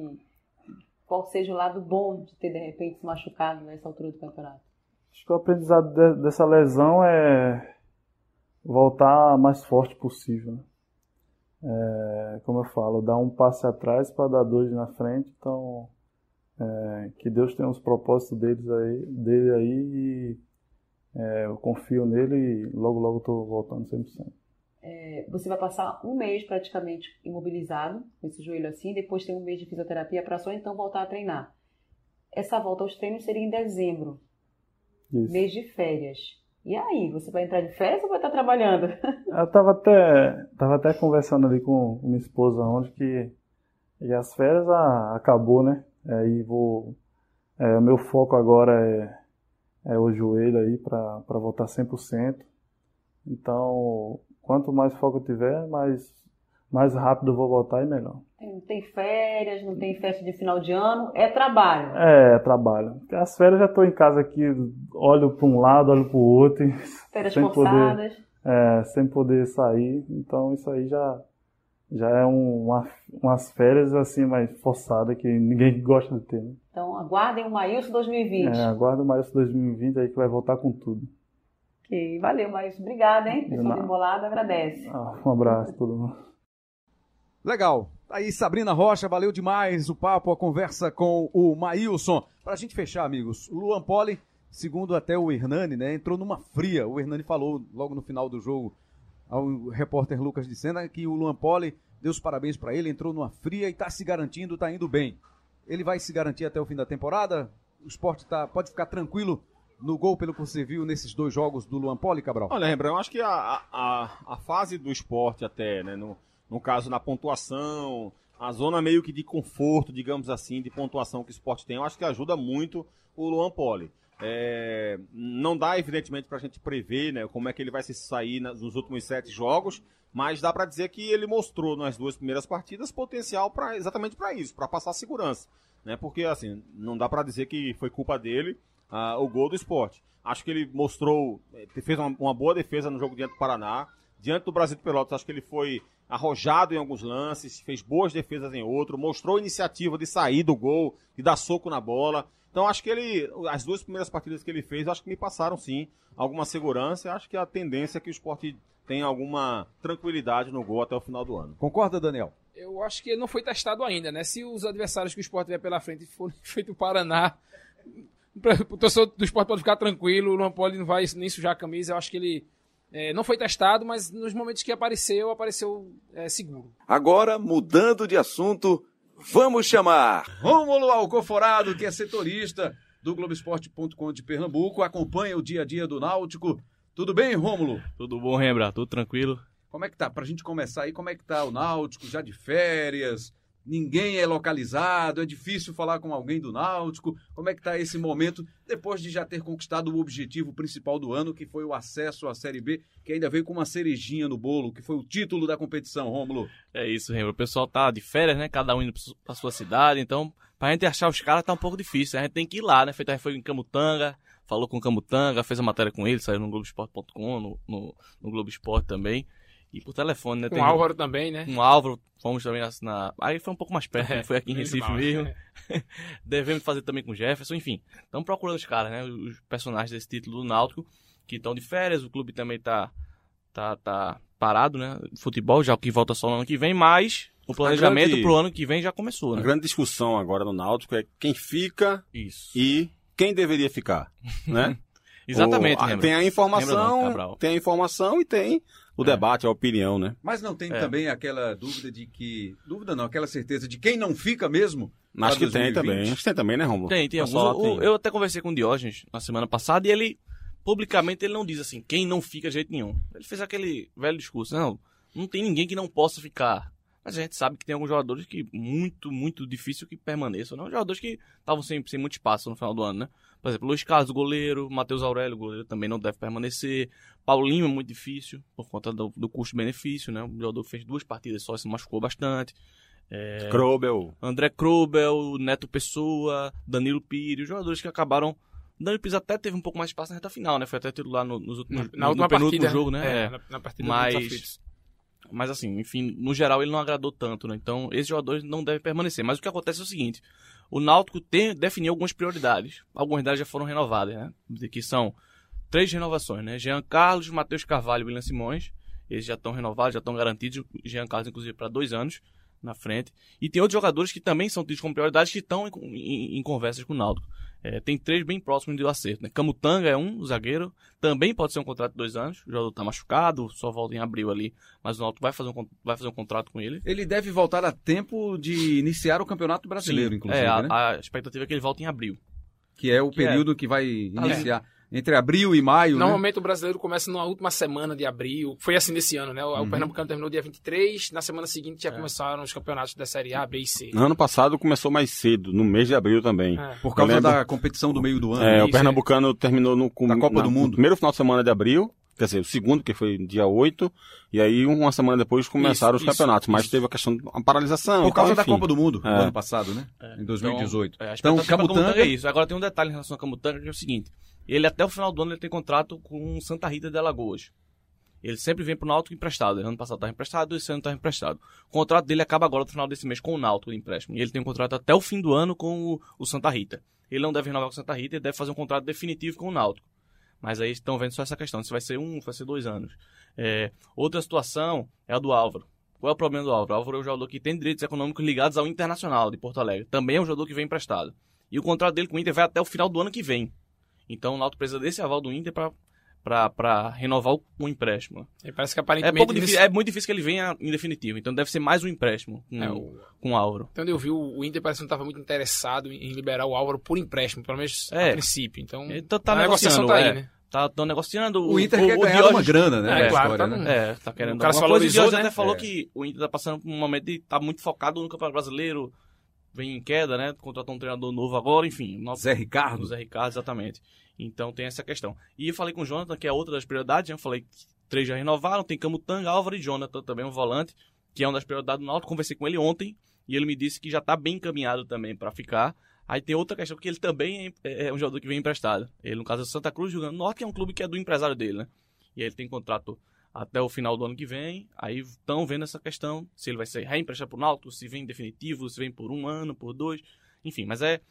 qual seja o lado bom de ter de repente se machucado nessa altura do campeonato? Acho que o aprendizado de- dessa lesão é voltar mais forte possível. né? É, como eu falo, dar um passe atrás para dar dois na frente. Então, é, que Deus tenha os propósitos deles aí, dele aí e é, eu confio nele e logo, logo estou voltando 100%. É, Você vai passar um mês praticamente imobilizado com esse joelho assim, depois tem um mês de fisioterapia para só então voltar a treinar. Essa volta aos treinos seria em dezembro, Isso. mês de férias. E aí, você vai entrar de férias ou vai estar trabalhando? [laughs] Eu tava até, tava até conversando ali com minha esposa ontem que e as férias ah, acabou, né? Aí vou. É, o meu foco agora é, é o joelho aí para voltar 100%. Então, quanto mais foco eu tiver, mais, mais rápido eu vou voltar e melhor. Não tem férias, não tem festa de final de ano, é trabalho. É, trabalho. As férias já estou em casa aqui, olho para um lado, olho para o outro, e [laughs] Férias sem poder- forçadas. é, sem poder sair. Então isso aí já, já é um- uma, umas férias assim mais forçadas que ninguém [laughs] gosta de ter. Né? Então, aguardem o Maílson 2020. É, aguarda o Maílson 2020 aí que vai voltar com tudo. Ok, valeu, Maílson. Obrigada, hein? Pessoal do. Embolado agradece. Ah, um abraço a todo mundo. Legal. Tá Aí, Sabrina Rocha, valeu demais o papo, a conversa com o Maílson. Pra gente fechar, amigos, o Luan Poli, segundo até o Hernani, né, entrou numa fria. O Hernani falou logo no final do jogo ao repórter Lucas de Sena que o Luan Poli deu os parabéns pra ele, entrou numa fria e tá se garantindo, tá indo bem. Ele vai se garantir até o fim da temporada? O esporte tá, pode ficar tranquilo no gol, pelo que você viu nesses dois jogos do Luan Poli, Cabral? Olha, Rembrandt, eu acho que a, a, a fase do esporte até, né, no, no caso na pontuação, a zona meio que de conforto, digamos assim, de pontuação que o esporte tem, eu acho que ajuda muito o Luan Poli. É, não dá, evidentemente, pra gente prever né, como é que ele vai se sair nos últimos sete jogos, mas dá pra dizer que ele mostrou nas duas primeiras partidas potencial para exatamente para isso, para passar segurança. Né, porque, assim, não dá pra dizer que foi culpa dele ah, o gol do esporte. Acho que ele mostrou, eh, fez uma, uma boa defesa no jogo diante do Paraná. Diante do Brasil de Pelotas, acho que ele foi arrojado em alguns lances, fez boas defesas em outro, mostrou iniciativa de sair do gol, de dar soco na bola. Então acho que ele, as duas primeiras partidas que ele fez, acho que me passaram sim alguma segurança. Acho que a tendência é que o esporte tenha alguma tranquilidade no gol até o final do ano. Concorda, Daniel? Eu acho que ele não foi testado ainda, né? Se os adversários que o Sport tiver pela frente forem [laughs] feito o Paraná, o torcedor do Sport pode ficar tranquilo, o Luan Poli não vai nem sujar a camisa. Eu acho que ele é, não foi testado, mas nos momentos que apareceu, apareceu é, seguro. Agora, mudando de assunto, vamos chamar. Rômulo Alcoforado, que é setorista do Globoesporte.com de Pernambuco, acompanha o dia a dia do Náutico. Tudo bem, Rômulo? Tudo bom, Rembrandt? Tudo tranquilo? Como é que tá? Pra gente começar aí, como é que tá o Náutico, já de férias? Ninguém é localizado, é difícil falar com alguém do Náutico. Como é que tá esse momento, depois de já ter conquistado o objetivo principal do ano, que foi o acesso à Série B, que ainda veio com uma cerejinha no bolo, que foi o título da competição, Rômulo? É isso, Rembrandt. O pessoal tá de férias, né? Cada um indo pra sua cidade. Então, pra gente achar os caras tá um pouco difícil. A gente tem que ir lá, né? Feito, a gente foi em Camutanga, falou com o Camutanga, fez a matéria com ele, saiu no Globoesporte.com, no, no, no Globo Esporte também. E por telefone, né? Com Tem- o Álvaro também, né? Com o Álvaro, fomos também na, na- Aí foi um pouco mais perto, né? Foi aqui em Recife mal. mesmo. [laughs] Devemos fazer também com o Jefferson, enfim. Estamos procurando os caras, né? Os personagens desse título do Náutico, que estão de férias, o clube também tá, tá, tá parado, né? Futebol, já que volta só no ano que vem, mas o planejamento grande- pro ano que vem já começou, A né? grande discussão agora no Náutico é quem fica Isso. e quem deveria ficar, né? [laughs] Exatamente, O- tem a não, informação, Cabral. tem a informação e tem o É. debate, a opinião, né? Mas não tem É. também aquela dúvida de que. Dúvida não, aquela certeza de quem não fica mesmo? Acho que tem 2020. também. Acho que tem também, né, Romulo? Tem, tem alguns. falar? O- Eu até conversei com o Diógenes na semana passada e ele, publicamente, ele não diz assim, quem não fica de jeito nenhum. Ele fez aquele velho discurso, não, não tem ninguém que não possa ficar. Mas a gente sabe que tem alguns jogadores que muito, muito difícil que permaneçam, não? Jogadores que estavam sem, sem muito espaço no final do ano, né? Por exemplo, Luiz Carlos, goleiro, Matheus Aurélio, goleiro, também não deve permanecer. Paulinho é muito difícil, por conta do, do custo-benefício, né? O jogador fez duas partidas só e se machucou bastante. É, Krobel. André Krubel, Neto Pessoa, Danilo Pires, jogadores que acabaram. Danilo Pires até teve um pouco mais de espaço na reta final, né? Foi até titular no, nos últimos, Na no, última no penúltimo partida. jogo, né? É, É. na, na partida Mas-. Mas assim, enfim, no geral ele não agradou tanto, né? Então esses jogadores não devem permanecer. Mas o que acontece é o seguinte: o Náutico tem, definiu algumas prioridades. Algumas delas já foram renovadas, né? Que são três renovações, né? Jean Carlos, Matheus Carvalho e William Simões. Eles já estão renovados, já estão garantidos. Jean Carlos, inclusive, para dois anos na frente. E tem outros jogadores que também são tidos como prioridades que estão em, em- em conversas com o Náutico. É, tem três bem próximos do acerto, né? Camutanga é um, zagueiro. Também pode ser um contrato de dois anos. O jogador tá machucado, só volta em abril ali. Mas o Náutico vai fazer um, vai fazer um contrato com ele. Ele deve voltar a tempo de iniciar o Campeonato Brasileiro, Sim. inclusive, É, a, né? a expectativa é que ele volte em abril. Que é o que é- período que vai iniciar entre abril e maio, né? Normalmente o brasileiro começa na última semana de abril. Foi assim nesse ano, né? O, o Uhum. Pernambucano terminou dia 23, na semana seguinte É. já começaram os campeonatos da Série A, B e C. Ano passado começou mais cedo, no mês de abril também. É. Por causa lembro- da competição do meio do ano. É, o isso, Pernambucano terminou no, com- Da Copa na- do Mundo. no primeiro final de semana de abril, quer dizer, o segundo, que foi dia 8, e aí uma semana depois começaram Isso, os campeonatos, isso, mas isso. teve a questão da paralisação. Por causa tal, da. Copa do Mundo, É. no ano passado, né? em 2018. Então, é, a Então, Camutanga... é isso. Agora tem um detalhe em relação a Camutanga, que é o seguinte. Ele até o final do ano ele tem contrato com o Santa Rita de Alagoas. Ele sempre vem pro Náutico emprestado. Ano passado estava emprestado, esse ano estava emprestado. O contrato dele acaba agora no final desse mês com o Náutico empréstimo. E ele tem um contrato até o fim do ano com o, o Santa Rita. Ele não deve renovar com o Santa Rita, ele deve fazer um contrato definitivo com o Náutico. Mas aí estão vendo só essa questão, se vai ser um, vai ser dois anos. É, outra situação é a do Álvaro. Qual é o problema do Álvaro? O Álvaro é um jogador que tem direitos econômicos ligados ao Internacional de Porto Alegre. Também é um jogador que vem emprestado. E o contrato dele com o Inter vai até o final do ano que vem. Então o Náutico precisa desse aval do Inter para para renovar o, o empréstimo. E parece que É, aparentemente. pouco nesse- difícil, é muito difícil que ele venha em definitivo. Então deve ser mais um empréstimo com, é, o- com o Álvaro. Então eu vi, o o Inter parece que não estava muito interessado em liberar o Álvaro por empréstimo, pelo menos É. a princípio. Então, Então tá a negociação negociando, tá é. aí, né? Tá tão negociando. O Inter quer ganhar uma grana, né? É, claro, história, tá né? É, tá querendo O cara coisa. Jorge né? até falou É. que o Inter tá passando por um momento de tá muito focado no Campeonato Brasileiro, vem em queda, né? Contratou um treinador novo agora, enfim. nosso- Zé Ricardo. Zé Ricardo, exatamente. Então tem essa questão. E eu falei com o Jonathan, que é outra das prioridades, né? eu falei que três já renovaram, tem Camutanga, Álvaro e Jonathan também, um volante, que é uma das prioridades do Náutico. Conversei com ele ontem e ele me disse que já tá bem encaminhado também para ficar. Aí tem outra questão, porque ele também é é um jogador que vem emprestado. Ele, no caso, é Santa Cruz, jogando no Norte, que é um clube que é do empresário dele, né? E aí ele tem contrato até o final do ano que vem. Aí estão vendo essa questão, se ele vai ser reemprestado pro Náutico, se vem definitivo, se vem por um ano, por dois. Enfim, mas é...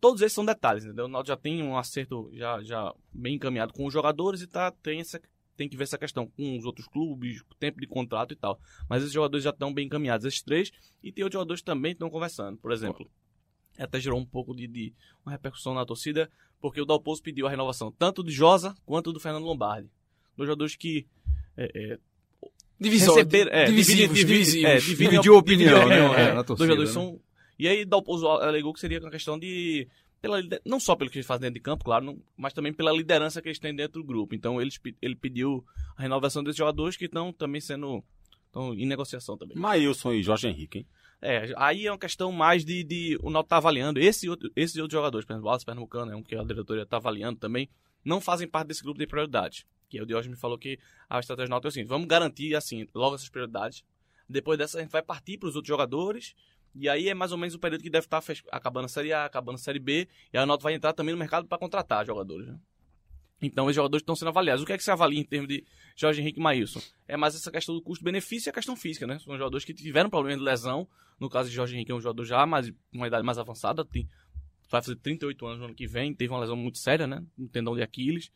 Todos esses são detalhes, entendeu? O Náutico já tem um acerto já, já bem encaminhado com os jogadores e tá, tem, essa, tem que ver essa questão com os outros clubes, tempo de contrato e tal. Mas esses jogadores já estão bem encaminhados, esses três. E tem outros jogadores que também estão conversando. Por exemplo, até gerou um pouco de, de uma repercussão na torcida, porque o Dalpozo pediu a renovação tanto de Josa quanto do Fernando Lombardi. Dois jogadores que é, é, Divisor, receberam. É, divisivos, divide- é, divide- Dividiu a opinião, divide a né, é. na Dois torcida, jogadores né? são. E aí Dalpozo alegou que seria uma questão de. Pela, não só pelo que eles fazem dentro de campo, claro, não- mas também pela liderança que eles têm dentro do grupo. Então eles, ele pediu a renovação desses jogadores que estão também sendo. Estão em negociação também. Maílson e Jorge Henrique, hein? É, aí é uma questão mais de, de o Náutico tá avaliando. Esse, outro, esses outros jogadores, por exemplo, o Alisson Pernambucano, é um que a diretoria tá avaliando também, não fazem parte desse grupo de prioridade. Que o Diógenes me falou que a estratégia do Náutico é assim, vamos garantir, assim, logo essas prioridades. Depois dessa, a gente vai partir para os outros jogadores. E aí é mais ou menos o período que deve estar fech- acabando a Série A, acabando a Série B. E o Náutico vai entrar também no mercado para contratar jogadores. Né? Então, os jogadores estão sendo avaliados. O que é que se avalia em termos de Jorge Henrique e Maílson? É mais essa questão do custo-benefício e a questão física, né? São jogadores que tiveram problema de lesão. No caso de Jorge Henrique, é um jogador já mais, uma idade mais avançada, tem, vai fazer 38 anos no ano que vem, teve uma lesão muito séria, né? No tendão de Aquiles.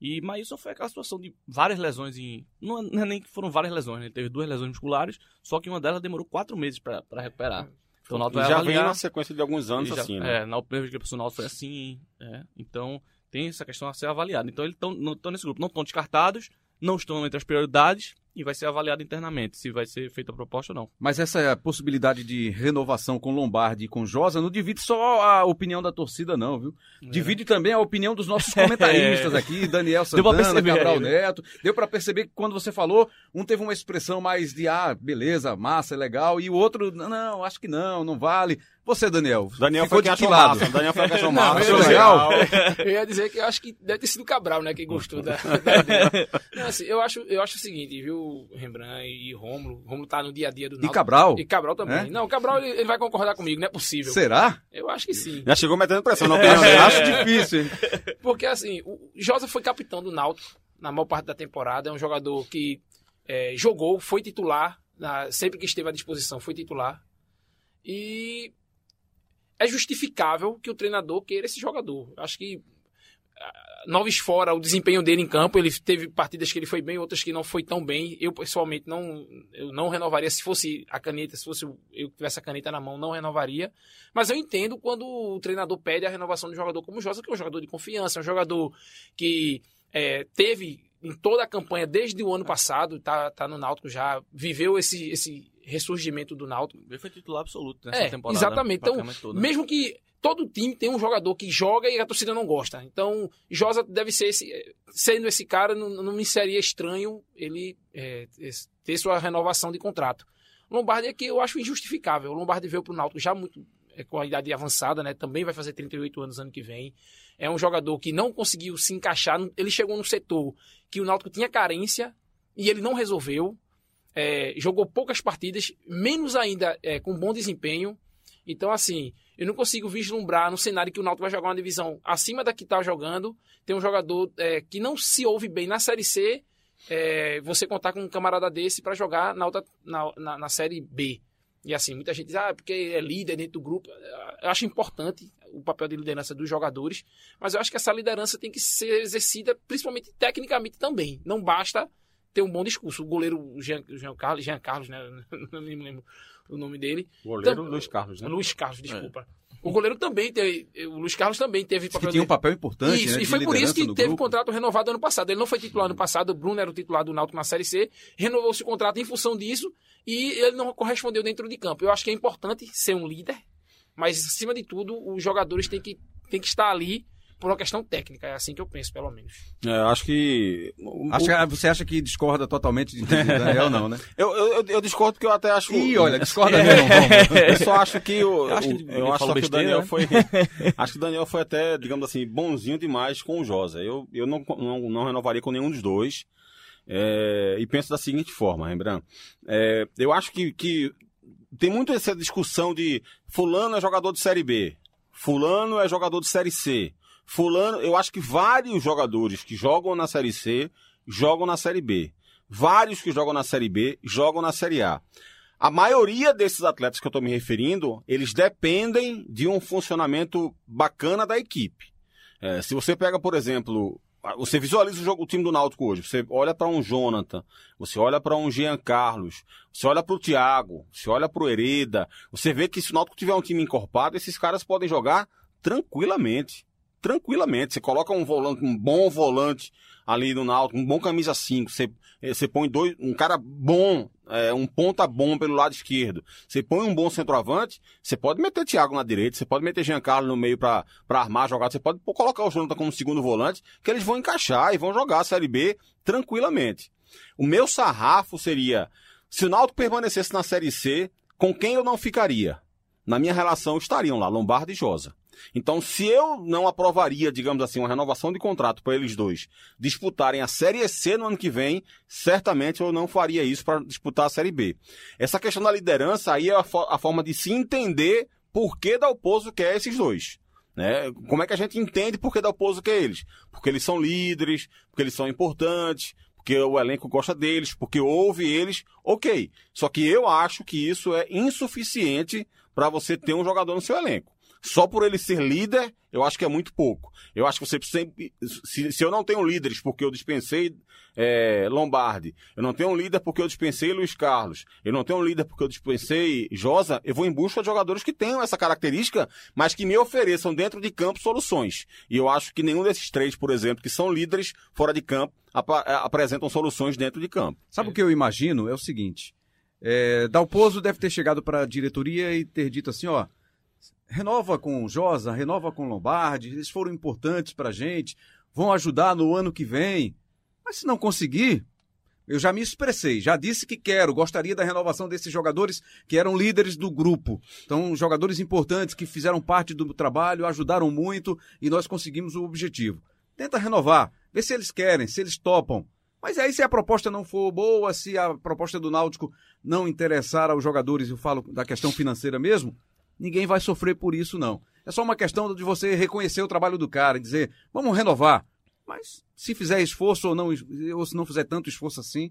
E Maílson foi aquela situação de várias lesões em. Não é não é nem que foram várias lesões, né? Ele teve duas lesões musculares, só que uma delas demorou quatro meses para recuperar. Então o E Náutico vai já vem avaliar. na sequência de alguns anos já- assim, né? É, na primeira vez que Náutico foi assim. é. Então, Tem essa questão a ser avaliada. Então eles estão nesse grupo, não estão descartados, não estão entre as prioridades e vai ser avaliado internamente se vai ser feita a proposta ou não. Mas essa possibilidade de renovação com Lombardi e com Josa não divide só a opinião da torcida, não, viu? É. Divide também a opinião dos nossos comentaristas é. [laughs] aqui, Daniel Santana, perceber, Cabral né? Neto. Deu para perceber que quando você falou, um teve uma expressão mais de, ah, beleza, massa, é legal, e o outro, não, acho que não, não vale. Você, Daniel. Daniel foi de que lado? Massa. Daniel foi achou [laughs] massa. Achou legal? [laughs] Eu ia dizer que eu acho que deve ter sido o Cabral, né, que gostou da, da [laughs] Não, assim, eu acho, eu acho o seguinte, viu, Rembrandt e Rômulo. Rômulo tá no dia a dia do Náutico. E Cabral? E Cabral também. É? Não, o Cabral ele, ele, vai concordar comigo, não é possível. Será? Eu acho que sim. Já chegou metendo pressão na opinião dele. Acho difícil, hein? Porque assim, o Josa foi capitão do Náutico na maior parte da temporada. É um jogador que é, jogou, foi titular, na, sempre que esteve à disposição, foi titular. E é justificável que o treinador queira esse jogador. Acho que ah, noves fora o desempenho dele em campo, ele teve partidas que ele foi bem, outras que não foi tão bem. Eu pessoalmente não eu não renovaria se fosse a caneta, se fosse eu tivesse a caneta na mão, não renovaria. Mas eu entendo quando o treinador pede a renovação de um jogador como o Josa, que é um jogador de confiança, é um jogador que é, teve em toda a campanha desde o ano passado, tá, tá no Náutico já, viveu esse, esse ressurgimento do Náutico. Ele foi titular absoluto nessa é, temporada. Exatamente. Então, toda. mesmo que todo time tem um jogador que joga e a torcida não gosta. Então, Josa deve ser esse. Sendo esse cara, não, não me seria estranho ele é, ter sua renovação de contrato. Lombardi é que eu acho injustificável. O Lombardi veio para o Náutico já muito é, com a idade avançada, né? Também vai fazer 38 anos ano que vem. É um jogador que não conseguiu se encaixar. Ele chegou no setor que o Náutico tinha carência e ele não resolveu. É, jogou poucas partidas, menos ainda é, com bom desempenho. Então, assim, eu não consigo vislumbrar no cenário que o Náutico vai jogar uma divisão acima da que está jogando. Tem um jogador é, que não se ouve bem na Série C. É, você contar com um camarada desse para jogar na, outra, na, na, na, Série B. E assim, muita gente diz, ah, porque é líder dentro do grupo. Eu acho importante o papel de liderança dos jogadores, mas eu acho que essa liderança tem que ser exercida principalmente tecnicamente também. Não basta ter um bom discurso. O goleiro Jean, Jean Carlos, Jean Carlos, né? [laughs] Não me lembro o nome dele. O goleiro então, Luiz Carlos, né? Luiz Carlos, desculpa. É. O goleiro também teve. O Luiz Carlos também teve papel. Que tinha um papel importante. Isso, né, e foi por isso que teve grupo. contrato renovado ano passado. Ele não foi titular ano passado, o Bruno era o titular do Náutico na Série C, renovou seu contrato em função disso e ele não correspondeu dentro de campo. Eu acho que é importante ser um líder, mas acima de tudo, os jogadores têm que, têm que estar ali por uma questão técnica. É assim que eu penso, pelo menos. É, acho que. Acho que você acha que discorda totalmente de Daniel, não, né? eu, eu, eu, discordo porque eu até acho. Ih, olha, discorda [laughs] mesmo. É. eu só acho que o. Eu acho que, eu acho que o Daniel né? foi. [laughs] acho que o Daniel foi até, digamos assim, bonzinho demais com o Josa. Eu, eu não, não, não renovaria com nenhum dos dois. É, e penso da seguinte forma, Rembrandt. É, eu acho que, que tem muito essa discussão de fulano é jogador de Série B, fulano é jogador de Série C. Fulano, eu acho que vários jogadores que jogam na Série C jogam na Série B. Vários que jogam na Série B jogam na Série A. A maioria desses atletas que eu estou me referindo, eles dependem de um funcionamento bacana da equipe. É, se você pega, por exemplo, você visualiza o, jogo, o time do Náutico hoje, você olha para um Jonathan, você olha para um Jean Carlos, você olha para o Thiago, você olha para o Hereda, você vê que se o Náutico tiver um time encorpado, esses caras podem jogar tranquilamente tranquilamente. Você coloca um volante, um bom volante ali no Náutico, um bom camisa 5, você, eh, você põe dois, um cara bom, é, um ponta bom pelo lado esquerdo, você põe um bom centroavante, você pode meter Thiago na direita, você pode meter Giancarlo no meio para armar a jogada, você pode colocar o Jonathan como segundo volante, que eles vão encaixar e vão jogar a Série B tranquilamente. O meu sarrafo seria, se o Náutico permanecesse na Série C, com quem eu não ficaria? Na minha relação estariam lá Lombardo e Josa. Então, se eu não aprovaria, digamos assim, uma renovação de contrato para eles dois disputarem a Série C no ano que vem, certamente eu não faria isso para disputar a Série B. Essa questão da liderança aí é a, fo a forma de se entender por que Dalpozo quer esses dois. Né? Como é que a gente entende por que Dalpozo quer eles? Porque eles são líderes, porque eles são importantes, porque o elenco gosta deles, porque ouve eles, ok. Só que eu acho que isso é insuficiente para você ter um jogador no seu elenco. Só por ele ser líder, eu acho que é muito pouco. Eu acho que você sempre. Se, se eu não tenho líderes porque eu dispensei é, Lombardi, eu não tenho um líder porque eu dispensei Luiz Carlos, eu não tenho um líder porque eu dispensei Josa, eu vou em busca de jogadores que tenham essa característica, mas que me ofereçam dentro de campo soluções. E eu acho que nenhum desses três, por exemplo, que são líderes fora de campo, ap apresentam soluções dentro de campo. Sabe é. o que eu imagino? É o seguinte. É, Dalpozo deve ter chegado para a diretoria e ter dito assim, ó, renova com Josa, renova com Lombardi, eles foram importantes para a gente, vão ajudar no ano que vem. Mas se não conseguir, eu já me expressei, já disse que quero, gostaria da renovação desses jogadores que eram líderes do grupo. Então, jogadores importantes que fizeram parte do trabalho, ajudaram muito e nós conseguimos o objetivo. Tenta renovar, vê se eles querem, se eles topam. Mas aí, se a proposta não for boa, se a proposta do Náutico não interessar aos jogadores, eu falo da questão financeira mesmo, ninguém vai sofrer por isso, não. É só uma questão de você reconhecer o trabalho do cara e dizer, vamos renovar. Mas se fizer esforço ou não, ou se não fizer tanto esforço assim.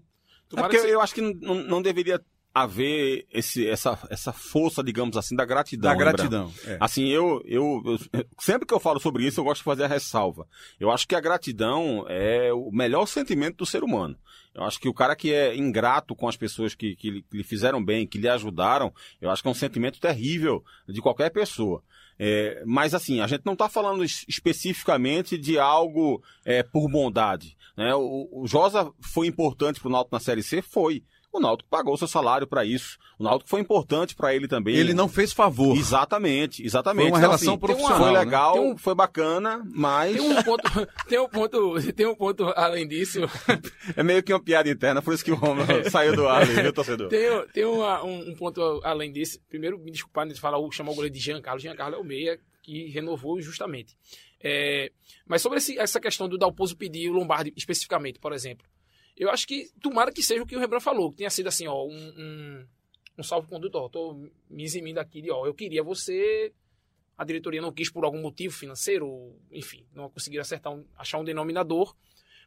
É porque eu acho que não, não deveria haver esse, essa, essa força, digamos assim, da gratidão. Da gratidão. É. Assim, eu, eu, eu, Sempre que eu falo sobre isso, eu gosto de fazer a ressalva. Eu acho que a gratidão é o melhor sentimento do ser humano. Eu acho que o cara que é ingrato com as pessoas que, que, lhe fizeram bem, que lhe ajudaram, eu acho que é um sentimento terrível de qualquer pessoa. É, mas assim, a gente não está falando especificamente de algo é, por bondade. Né? O, o Josa foi importante para o Náutico na Série C? Foi. O Náutico pagou seu salário para isso. O Náutico foi importante para ele também. Ele não fez favor. Exatamente, exatamente. Foi uma então, relação assim, profissional. Foi legal, né? um, foi bacana, mas. Tem um ponto, [laughs] tem um ponto, tem um ponto além disso. é meio que uma piada interna, por isso que o homem saiu do ar ali, viu, torcedor? Tem, tem uma, um, um, ponto além disso. Primeiro, me desculpar de falar, chamar o goleiro de Jean Carlos. Jean Carlos é o meia que renovou justamente. É, mas sobre esse, essa questão do Dalpozo pedir o Lombardi especificamente, por exemplo. Eu acho que, tomara que seja o que o Rembrandt falou, que tenha sido assim, ó, um, um, um salvo-conduto, ó, tô me eximindo aqui de, ó, eu queria você, a diretoria não quis por algum motivo financeiro, enfim, não conseguiram acertar, um, achar um denominador,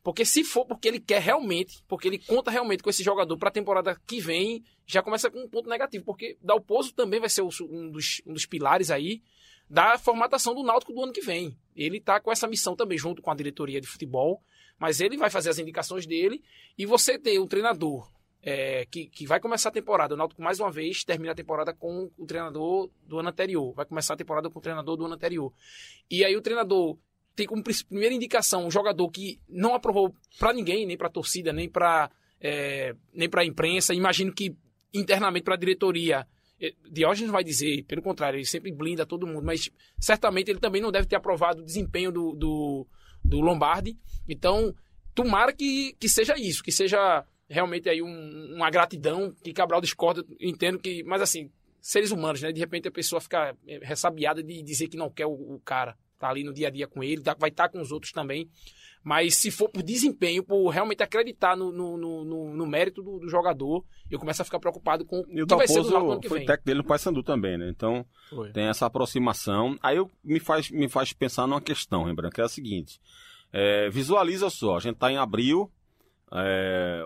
porque se for porque ele quer realmente, porque ele conta realmente com esse jogador para a temporada que vem, já começa com um ponto negativo, porque Dalpozo também vai ser um dos, um dos pilares aí da formatação do Náutico do ano que vem. Ele está com essa missão também, junto com a diretoria de futebol, mas ele vai fazer as indicações dele e você ter um treinador é, que, que vai começar a temporada, o Náutico mais uma vez termina a temporada com o treinador do ano anterior, vai começar a temporada com o treinador do ano anterior. E aí o treinador tem como primeira indicação um jogador que não aprovou para ninguém, nem para a torcida, nem para é, nem para a imprensa, imagino que internamente para a diretoria. É, Diógenes vai dizer, pelo contrário, ele sempre blinda todo mundo, mas certamente ele também não deve ter aprovado o desempenho do, do, do Lombardi. Então, tomara que, que seja isso, que seja realmente aí um, uma gratidão que Cabral discorda, entendo que, mas assim, seres humanos, né? De repente a pessoa fica é, ressabiada de dizer que não quer o, o cara, tá ali no dia a dia com ele, tá, vai estar tá com os outros também. Mas se for por desempenho, por realmente acreditar no, no, no, no mérito do, do, jogador, eu começo a ficar preocupado com o que vai ser do ano que foi vem. técnico dele no Paysandu também, né? Então foi. tem essa aproximação. Aí eu, me, faz, me faz pensar numa questão, Rembrandt, que é a seguinte. É, visualiza só, a gente está em abril, é,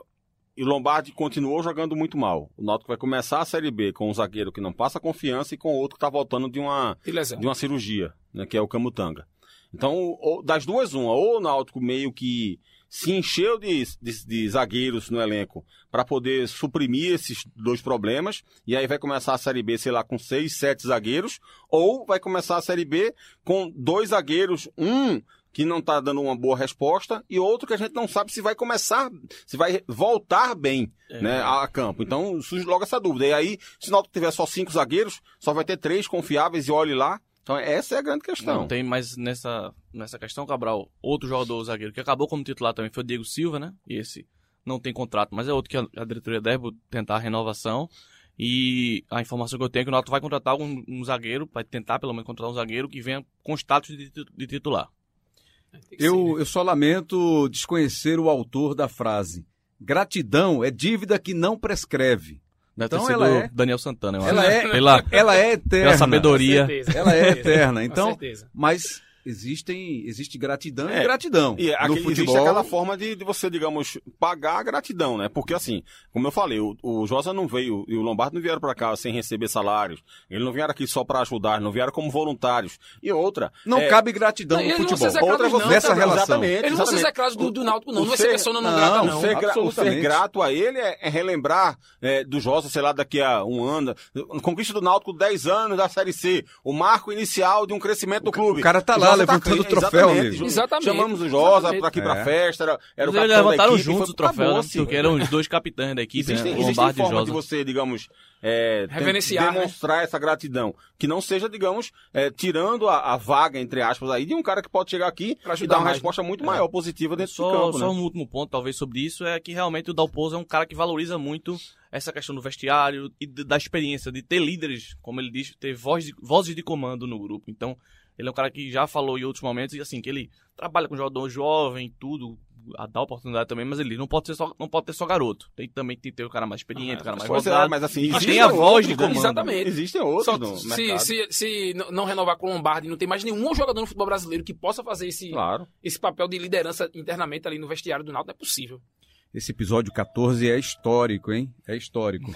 e Lombardi continuou jogando muito mal. O Náutico vai começar a Série B com um zagueiro que não passa confiança e com outro que está voltando de uma, de uma cirurgia, né, que é o Camutanga. Então, das duas, uma. Ou o Náutico meio que se encheu de, de, de zagueiros no elenco para poder suprimir esses dois problemas, e aí vai começar a Série B, sei lá, com seis, sete zagueiros, ou vai começar a Série B com dois zagueiros, um que não está dando uma boa resposta e outro que a gente não sabe se vai começar, se vai voltar bem é. né, a campo. Então surge logo essa dúvida. E aí, se o Náutico tiver só cinco zagueiros, só vai ter três confiáveis e olhe lá. Então essa é a grande questão. Não tem mais nessa, nessa questão, Cabral, outro jogador zagueiro que acabou como titular também foi o Diego Silva, né? E esse não tem contrato, mas é outro que a, a diretoria deve tentar a renovação. E a informação que eu tenho é que o Náutico vai contratar um, um, zagueiro, vai tentar pelo menos contratar um zagueiro que venha com status de, de titular. Eu, eu só lamento desconhecer o autor da frase. Gratidão é dívida que não prescreve. Deve então ela é Daniel Santana, eu ela acho. É, pela, ela é eterna. Pela sabedoria. Ela é eterna. Então, mas existem, existe gratidão e É. gratidão. E no aquele, existe futebol, aquela forma de, de você, digamos, pagar a gratidão, né? Porque assim, como eu falei, o, o Josa não veio e o Lombardo não vieram para cá sem receber salários. Eles não vieram aqui só para ajudar, não vieram como voluntários. E outra, não é, cabe gratidão Não, no futebol. outra é não, nessa tá, relação. Exatamente. Eles não são exatamente. execrados do, do Náutico, não. O Não é ser- pessoa não, não, grata, O não. ser, gra- o ser absolutamente. grato a ele é, é relembrar é, do Josa, sei lá, daqui a um ano. Conquista do Náutico 10 anos da Série C. O marco inicial de um crescimento do clube. o cara tá lá Josa levantando o troféu, exatamente. amigo. Exatamente. Chamamos o Josa pra aqui É. pra festa. Era, era o Eles capitão da levantaram equipe, juntos foi- o troféu, né? acabou-se. Porque eram os dois capitães da equipe, Existem, né? existem Lombardi e Josa. de você, digamos, é, Reverenciar, né? demonstrar essa gratidão. Que não seja, digamos, é, tirando a, a vaga, entre aspas, aí, de um cara que pode chegar aqui Pra e dar uma mais, resposta É. muito maior, positiva dentro Só, do campo, só né? um último ponto, talvez, sobre isso, é que realmente o Dalpozo é um cara que valoriza muito essa questão do vestiário e da experiência, de ter líderes, como ele diz, ter voz de- vozes de comando no grupo. Então, ele é um cara que já falou em outros momentos, e assim, que ele trabalha com jogador jovem, tudo, a dar oportunidade também, mas ele não pode, ser só, não pode ter só garoto. Tem também tem que ter o cara mais experiente, o cara mais rodado. mas assim, Mas tem a voz de outros, né? comando. Exatamente. Existem outros Só- no se, mercado. se, se não renovar com o Lombardi, não tem mais nenhum jogador no futebol brasileiro que possa fazer esse, Claro. esse papel de liderança internamente ali no vestiário do Náutico, não é possível. Esse episódio 14 é histórico, hein? É histórico.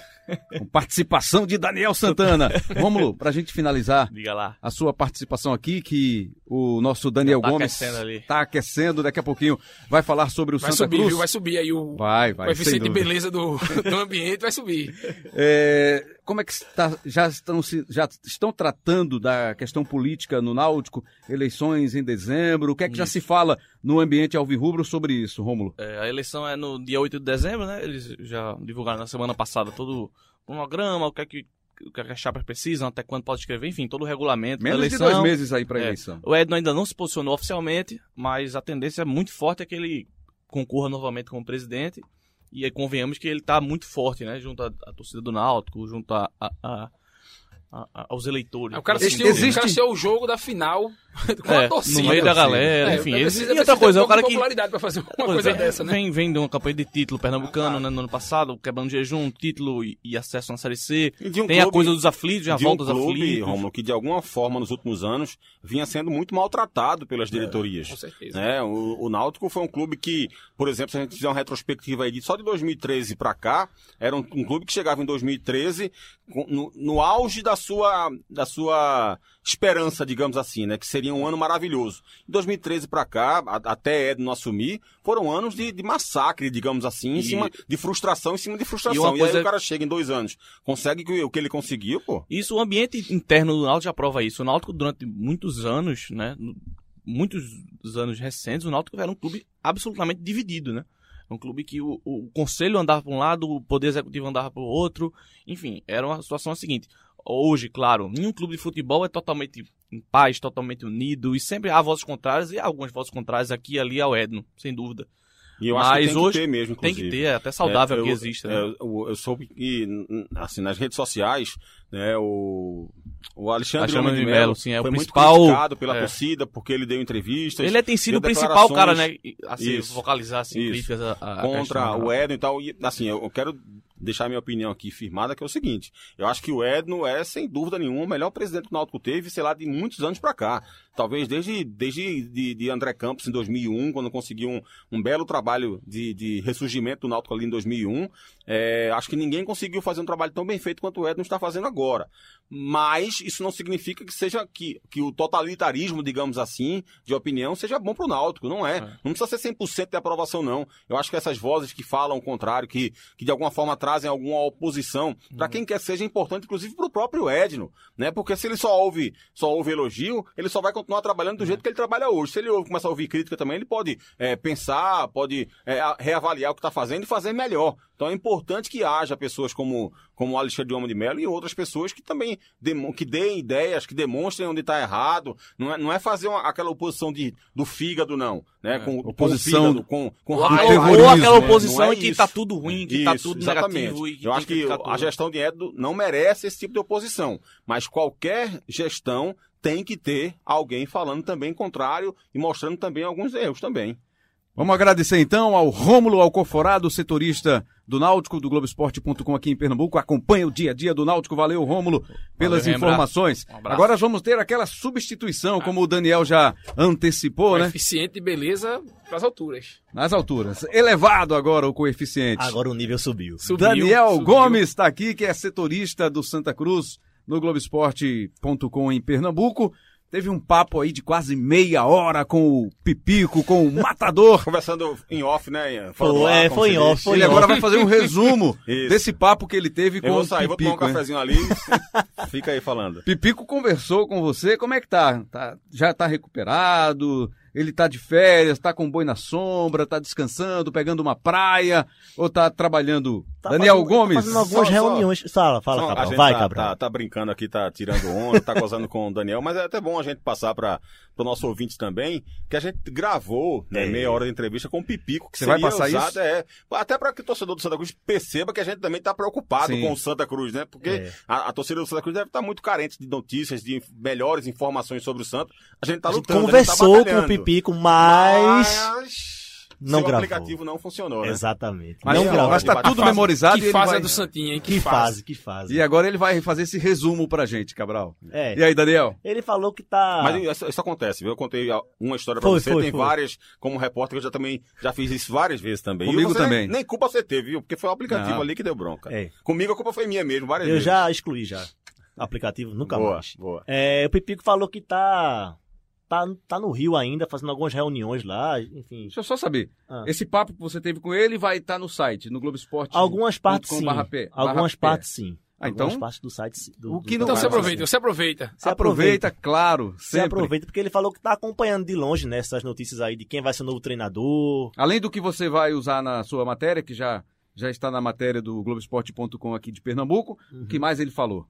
Com participação de Daniel Santana. Rômulo, pra gente finalizar Diga lá. a sua participação aqui, que o nosso Daniel tá Gomes aquecendo ali. tá aquecendo, daqui a pouquinho vai falar sobre o Vai Santa subir, Cruz. viu? Vai subir aí o, Vai, o vai, sem coeficiente de beleza do, [laughs] do ambiente, vai subir. É, como é que está, já, estão, se- já estão tratando da questão política no Náutico? Eleições em dezembro? O que é que já se fala no ambiente alvirrubro sobre isso, Rômulo? É, a eleição é no dia 8 de dezembro, né? Eles já divulgaram na semana passada todo o cronograma, o que é que, o que, é as chapas precisam, até quando pode escrever, enfim, todo o regulamento Menos da de eleição. dois meses aí para a É. eleição. O Edno ainda não se posicionou oficialmente, mas a tendência é muito forte é que ele concorra novamente como presidente. E aí convenhamos que ele está muito forte, né? Junto à, à torcida do Náutico, junto a, a- a- a- a- aos eleitores. O cara, Assim, assistiu, existe- o cara assistiu o jogo da final [laughs] com é, a torcida. no meio da torcida. galera, É, enfim. precisa- e outra coisa, um é o cara que popularidade pra fazer uma coisa vem, dessa, né? Vem, vem de uma campanha de título pernambucano, né, no ano passado, quebrando jejum, título e, e acesso na Série C. Um Tem a clube- coisa dos aflitos, a de um volta dos clube, aflitos. Romulo, que de alguma forma nos últimos anos vinha sendo muito maltratado pelas diretorias. Com certeza. né? O, o Náutico foi um clube que, por exemplo, se a gente fizer uma retrospectiva aí de só de 2013 para cá, era um, um clube que chegava em 2013 com- no, no auge da sua, da sua esperança, digamos assim, né? Que seria um ano maravilhoso. Em 2013 para cá, a- até Edno assumir, foram anos de, de massacre, digamos assim, em E- cima de frustração em cima de E frustração. E, coisa- aí o cara chega em dois anos, consegue o que ele conseguiu, pô. Isso, o ambiente interno do Náutico já prova isso. O Náutico, durante muitos anos, né, muitos anos recentes, o Náutico era um clube absolutamente dividido, né? Um clube que o, o conselho andava para um lado, o poder executivo andava para o outro. Enfim, era uma situação seguinte. Hoje, claro, nenhum clube de futebol é totalmente em paz, totalmente unido, e sempre há vozes contrárias, e há algumas vozes contrárias aqui e ali ao Edno, sem dúvida. E eu Mas acho que tem hoje que ter mesmo, Tem inclusive. que ter, é até saudável É, eu- que exista. né? é, eu, eu soube que, assim, nas redes sociais, né, o, o Alexandre, Alexandre de Mello, sim, é o foi principal- muito criticado pela é. torcida porque ele deu entrevistas. Ele é, tem sido o principal cara, né? A se Isso. vocalizar assim, Isso. críticas a, a contra questão, o? Edno e tal. E, assim, eu quero deixar minha opinião aqui firmada, que é o seguinte. Eu acho que o Edno é, sem dúvida nenhuma, o melhor presidente que o Náutico teve, sei lá, de muitos anos pra cá. Talvez desde, desde de, de André Campos em 2001, quando conseguiu um, um belo trabalho de, de ressurgimento do Náutico ali em 2001. É, acho que ninguém conseguiu fazer um trabalho tão bem feito quanto o Edno está fazendo agora. Mas isso não significa que seja que, que o totalitarismo, digamos assim, de opinião seja bom para o Náutico, não é. É. Não precisa ser 100% de aprovação, não. Eu acho que essas vozes que falam o contrário, que, que de alguma forma trazem alguma oposição, para quem quer seja importante, inclusive para o próprio Edno, né? Porque se ele só ouve, só ouve elogio, ele só vai continuar trabalhando do jeito que ele trabalha hoje. Se ele ouve, começa a ouvir crítica também, ele pode é, pensar, pode é, reavaliar o que está fazendo e fazer melhor. Então é importante que haja pessoas como, como o Alexandre de Homem de Mello e outras pessoas que também que deem ideias, que demonstrem onde está errado. Não é, não é fazer uma- aquela oposição de, do fígado, não. Né? Com, com o Oposição fígado, com, com Ou, raiva. ou- ou aquela né? oposição é em que isso. tá tudo ruim, que tá Isso, tudo exatamente. negativo. E Eu acho que ficar a gestão de Edo não merece esse tipo de oposição. Mas qualquer gestão tem que ter alguém falando também contrário e mostrando também alguns erros também. Vamos agradecer então ao Rômulo Alcoforado, setorista do Náutico, do Globoesporte.com aqui em Pernambuco. Acompanha o dia a dia do Náutico. Valeu, Rômulo, pelas Valeu, informações. Um abraço. Agora vamos ter aquela substituição, como o Daniel já antecipou, né? Eficiente de beleza pras alturas. Nas alturas. Elevado agora o coeficiente. Agora o nível subiu. Subiu, Daniel subiu. Gomes está aqui, que é setorista do Santa Cruz no Globoesporte.com em Pernambuco. Teve um papo aí de quase meia hora com o Pipico, com o Matador. [laughs] Conversando em off, né? fora do Foi, é, foi em off, foi Ele em agora off. vai fazer um resumo [laughs] desse papo que ele teve com Eu vou o sair, vou tomar um Pipico. né? cafezinho ali. [laughs] Fica aí falando. Pipico conversou com você, como é que tá? Tá- já tá recuperado? Ele tá de férias, tá com boi na sombra, tá descansando, pegando uma praia, ou tá trabalhando? Tá Daniel fazendo- Gomes. Tá fazendo algumas Só- só- reuniões. Fala, fala, Só- Cabral. Vai, tá, Cabral. Tá, tá brincando aqui, tá tirando onda, tá gozando com o Daniel, mas é até bom a gente passar para o nosso ouvinte também, que a gente gravou né, É. meia hora de entrevista com o Pipico, que Você seria vai passar usado, isso? É, até para que o torcedor do Santa Cruz perceba que a gente também tá preocupado Sim. com o Santa Cruz, né? Porque É. a, a torcida do Santa Cruz deve estar muito carente de notícias, de melhores informações sobre o Santa. A gente tá A gente lutando, conversou a gente tá com o. Pipico, mas. Mas Não seu gravou. aplicativo não funcionou, né? Exatamente. Mas, não Não, gravou. mas tá tudo fase. memorizado e Que fase vai... é do Santinha, hein? Que fase, que fase. E agora ele vai fazer esse resumo pra gente, Cabral. É. E aí, Daniel? Ele falou que tá. Mas isso, isso acontece, viu? Eu contei uma história pra Foi, você, foi, tem foi. várias, como repórter, que eu já também já fiz isso várias vezes também. Comigo você também. Nem, nem culpa você teve, viu? Porque foi o aplicativo Não. ali que deu bronca. É. Comigo a culpa foi minha mesmo, várias Eu vezes. já excluí já. Aplicativo, nunca boa, mais. boa. É, o Pipico falou que tá, tá. Tá no Rio ainda, fazendo algumas reuniões lá, enfim. Deixa eu só saber. Ah. Esse papo que você teve com ele vai estar no site, no Globo Esporte. Algumas partes com sim. barra pé- Algumas barra partes sim. Ah, Algumas então- partes do site. Do, O que do- não Então você aproveita, você aproveita. Você Aproveita, claro, Você sempre. aproveita porque ele falou que tá acompanhando de longe nessas notícias aí de quem vai ser o novo treinador. Além do que você vai usar na sua matéria, que já, já está na matéria do Globoesporte.com aqui de Pernambuco, o Uhum. que mais ele falou?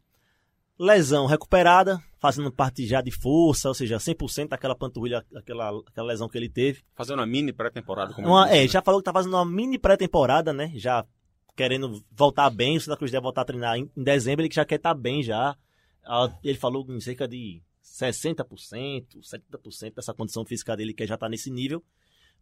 Lesão recuperada, fazendo parte já de força, ou seja, 100% daquela panturrilha, aquela, aquela lesão que ele teve. Fazendo uma mini pré-temporada é, né? já falou que tá fazendo uma mini pré-temporada, né? Já querendo voltar bem, o Santa Cruz deve voltar a treinar em, em dezembro, ele já quer estar bem já. Ele falou em cerca de 60%, 70% dessa condição física dele, que já tá nesse nível.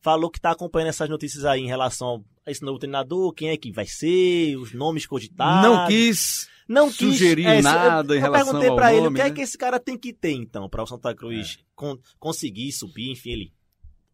Falou que tá acompanhando essas notícias aí em relação a esse novo treinador, quem é que vai ser, os nomes cogitados. não quis não quis sugerir é, nada eu, em eu relação perguntei ao pra ele o que é né? que esse cara tem que ter então para o Santa Cruz con- conseguir subir, enfim, ele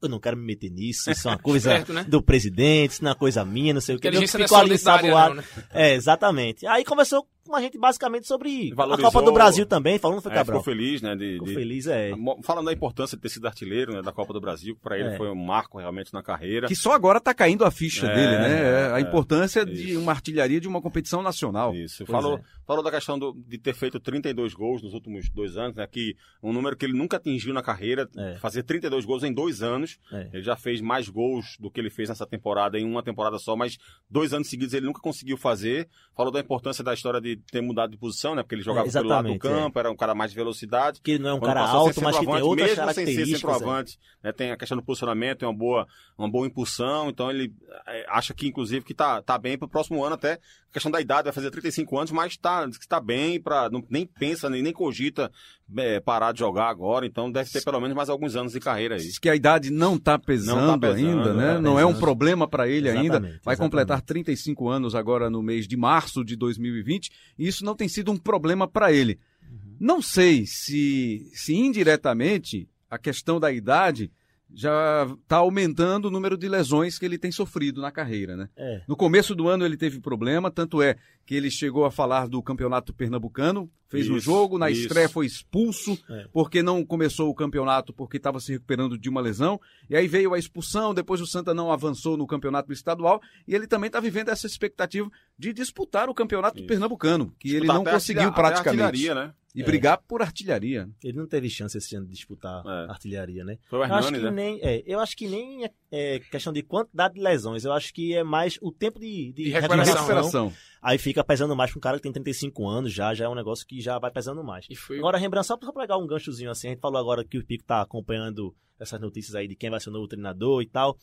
eu não quero me meter nisso, isso é uma [laughs] coisa Certo, né? do presidente, isso não é uma coisa minha, não sei o que. Ele não é ficou só ali ensaboado. né? É, exatamente. Aí conversou com a gente basicamente sobre Valorizou- a Copa do Brasil também, falando foi É, Cabral. ficou feliz, né? De, Ficou de- feliz, é. Falando da importância de ter sido artilheiro né, da Copa do Brasil, que pra ele É. foi um marco realmente na carreira. Que só agora tá caindo a ficha É, dele, né? é, a importância de uma artilharia de uma competição nacional. Isso. Pois Falou, é. falou da questão do- de ter feito 32 gols nos últimos dois anos, né? Que um número que ele nunca atingiu na carreira, É. fazer 32 gols em dois anos. É. Ele já fez mais gols do que ele fez nessa temporada em uma temporada só, mas dois anos seguidos ele nunca conseguiu fazer. Falou da importância da história de ter mudado de posição, né? Porque ele jogava É, pelo lado do exatamente, campo, era um cara mais de velocidade. Que ele não é um Quando cara alto, mas que tem centroavante, outras mesmo sem ser é. centroavante, né, tem a questão do posicionamento, tem uma boa, uma boa impulsão, então ele é, acha que inclusive que tá, tá bem pro próximo ano até, a questão da idade, vai fazer 35 anos, mas tá, diz que tá bem, pra, não, nem pensa, nem, nem cogita é, parar de jogar agora, então deve ter pelo menos mais alguns anos de carreira aí. Diz que a idade não tá pesando, Não tá pesando, ainda, né? não tá Não é um pesando. problema para ele ainda. Exatamente, Vai exatamente. completar 35 anos agora no mês de março de 2020 e isso não tem sido um problema para ele. Uhum. Não sei se, se indiretamente a questão da idade já está aumentando o número de lesões que ele tem sofrido na carreira, né? É. No começo do ano ele teve problema, tanto é que ele chegou a falar do campeonato pernambucano, fez um Isso, jogo, na isso. estreia foi expulso, É. porque não começou o campeonato, porque estava se recuperando de uma lesão, e aí veio a expulsão, depois o Santa não avançou no campeonato estadual, e ele também está vivendo essa expectativa de disputar o campeonato Isso. pernambucano, que ele Disputar não até conseguiu praticamente. artilharia, né? E É. brigar por artilharia. Ele não teve chance esse ano de disputar É. artilharia, né? Foi o Eu acho, Hernani, que né? nem, é, eu acho que nem é, é questão de quantidade de lesões. Eu acho que é mais o tempo de, de, De De recuperação. recuperação. Aí fica pesando mais com um cara que tem 35 anos já, já é um negócio que já vai pesando mais. E foi Agora, Rembrandt, só pra pegar um ganchozinho assim, a gente falou agora que o Pico tá acompanhando essas notícias aí de quem vai ser o novo treinador e tal.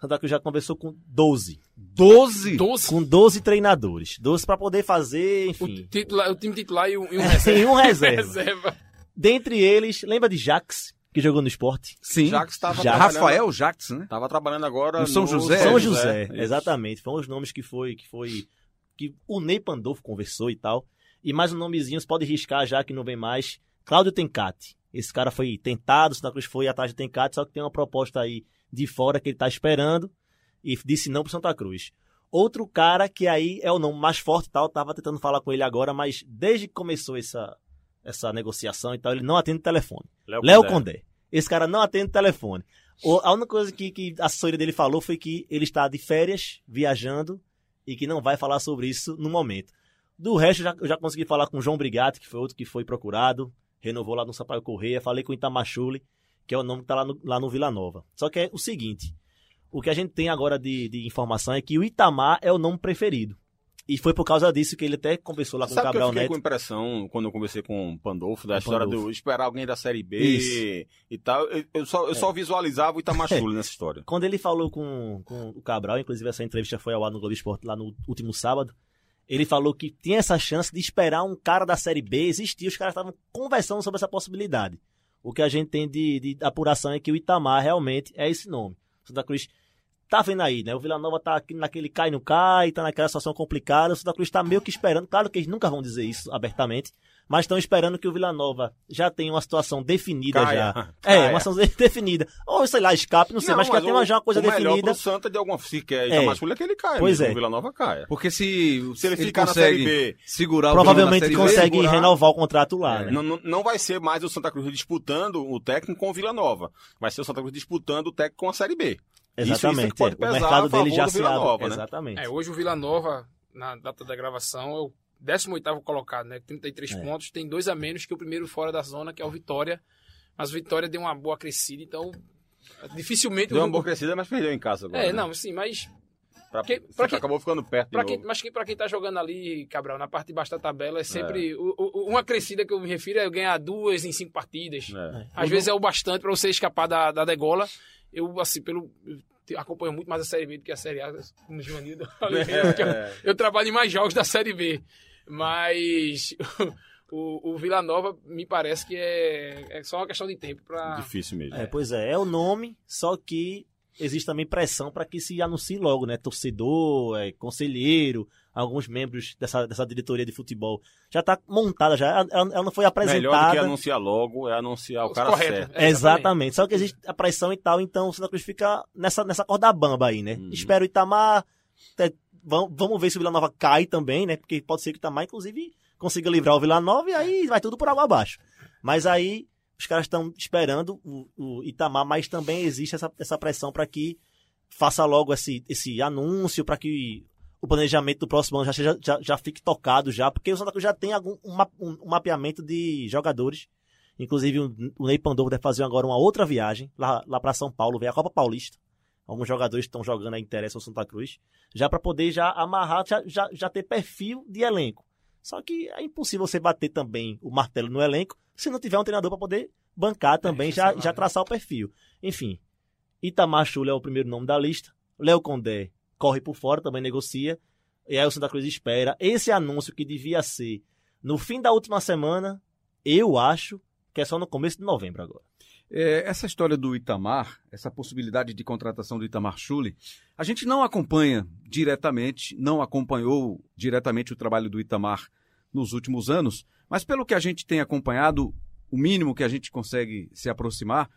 Santa Cruz já conversou com 12. 12? 12. Com 12 treinadores. 12 pra poder fazer, O, enfim. titular, o time titular e um, e um [laughs] reserva. um reserva. [laughs] reserva. Dentre eles, lembra de Jax? que jogou no esporte. Sim. Jax estava Rafael Jax, né? tava trabalhando agora No São José. São José, Isso. exatamente. Foram os nomes que foi, que foi, que o Ney Pandolfo conversou e tal. E mais um nomezinho, você pode riscar já que não vem mais. Cláudio Tencati. Esse cara foi tentado, o Santa Cruz foi atrás de Tencati, só que tem uma proposta aí de fora que ele tá esperando e disse não pro Santa Cruz. Outro cara que aí é o nome mais forte e tal, tava tentando falar com ele agora, mas desde que começou essa, essa negociação e tal, ele não atende o telefone. Léo Condé. Esse cara não atende o telefone. O- a única coisa que, que a assessoria dele falou foi que ele está de férias, viajando, e que não vai falar sobre isso no momento. Do resto, eu já, eu já consegui falar com o João Brigatti, que foi outro que foi procurado, renovou lá no Sampaio Correia, falei com o Itamachule, que é o nome que está lá no, lá no Vila Nova. Só que é o seguinte, o que a gente tem agora de, de informação é que o Itamar é o nome preferido. E foi por causa disso que ele até conversou lá com o Sabe que eu Cabral fiquei Neto. com impressão quando eu conversei com o Pandolfo, da o história Pandolfo. de esperar alguém da Série B Isso. e tal. Eu, eu só, eu só visualizava o Itamachule [laughs] nessa história. Quando ele falou com, com o Cabral, inclusive essa entrevista foi ao ar no Globo Esporte lá no último sábado, ele falou que tinha essa chance de esperar um cara da Série B existir, os caras estavam conversando sobre essa possibilidade. O que a gente tem de, de apuração é que o Itamar realmente é esse nome. Santa Cruz tá vendo aí, né? O Vila Nova tá aqui naquele cai no cai, tá naquela situação complicada. O Santa Cruz tá meio que esperando. Claro que eles nunca vão dizer isso abertamente, mas estão esperando que o Vila Nova já tenha uma situação definida Caia. já. [laughs] Caia. É, uma situação [laughs] definida. Ou sei lá, escape, não sei, mas, que já tem uma, já uma coisa o melhor definida. pro Santa de alguma se quer É. Itamachule é que ele caia. Pois mesmo, é. O Vila Nova caia. Porque se, Se ele ele ficar na Série B, segurar o Provavelmente Série B, consegue segurar. renovar o contrato lá, É. né? Não, não, não vai ser mais o Santa Cruz disputando o técnico com o Vila Nova. Vai ser o Santa Cruz disputando o técnico com a Série B. Isso- isso Exatamente. que pode é. pesar o a mercado favor dele já do se Vila abre. Nova, né? Exatamente. É, hoje o Vila Nova, na data da gravação, é o 18 colocado, né? 33 É. pontos, tem dois a menos que o primeiro fora da zona, que é o Vitória. Mas o Vitória deu uma boa crescida, então dificilmente Deu o uma boa crescida, mas perdeu em casa agora. É, né? não, sim, mas Pra, que- pra que- acabou ficando perto Pra quem, mas que, pra quem tá jogando ali, Cabral, na parte de baixo da tabela, é sempre. o- o- uma crescida que eu me refiro é ganhar duas em cinco partidas. É. Às vezes é o bastante pra você escapar da, da degola. Eu, assim, pelo. eu acompanho muito mais a Série B do que a Série A no Juvenil do [laughs] Oliveira, porque eu, eu trabalho em mais jogos da Série B. Mas [laughs] o, o Vila Nova me parece que é, é só uma questão de tempo pra. Difícil mesmo. É, pois é, é o nome, só que existe também pressão para que se anuncie logo, né? Torcedor, é, conselheiro, alguns membros dessa, dessa diretoria de futebol. Já tá montada, já. Ela, ela não foi Melhor do que apresentada. anunciar logo é anunciar o cara Correto. certo. É, Exatamente. Só que existe a pressão e tal, então o Santa Cruz fica nessa, nessa corda bamba aí, né? Uhum. Espera o Itamar. até- vamos, vamos ver se o Vila Nova cai também, né? Porque pode ser que o Itamar, inclusive, consiga livrar o Vila Nova e aí vai tudo por água abaixo. Mas aí os caras estão esperando o, o Itamar, mas também existe essa, essa pressão para que faça logo esse, esse anúncio, para que o planejamento do próximo ano já, seja, já, já fique tocado já, porque o Santa Cruz já tem algum, um, um- um mapeamento de jogadores Inclusive, o o Ney Pandolfo deve fazer agora uma outra viagem lá, lá para São Paulo, ver a Copa Paulista. Alguns jogadores estão jogando aí interessam ao Santa Cruz. Já para poder já amarrar, já, já, já ter perfil de elenco. Só que é impossível você bater também o martelo no elenco se não tiver um treinador para poder bancar também, já, já traçar o perfil. Enfim, Itamar Chula é o primeiro nome da lista. Léo Condé corre por fora, também negocia. E aí o Santa Cruz espera. Esse anúncio que devia ser no fim da última semana, eu acho que é só no começo de novembro agora. É, essa história do Itamar, essa possibilidade de contratação do Itamar Chuli, a gente não acompanha diretamente, não acompanhou diretamente o trabalho do Itamar nos últimos anos, mas pelo que a gente tem acompanhado, o mínimo que a gente consegue se aproximar,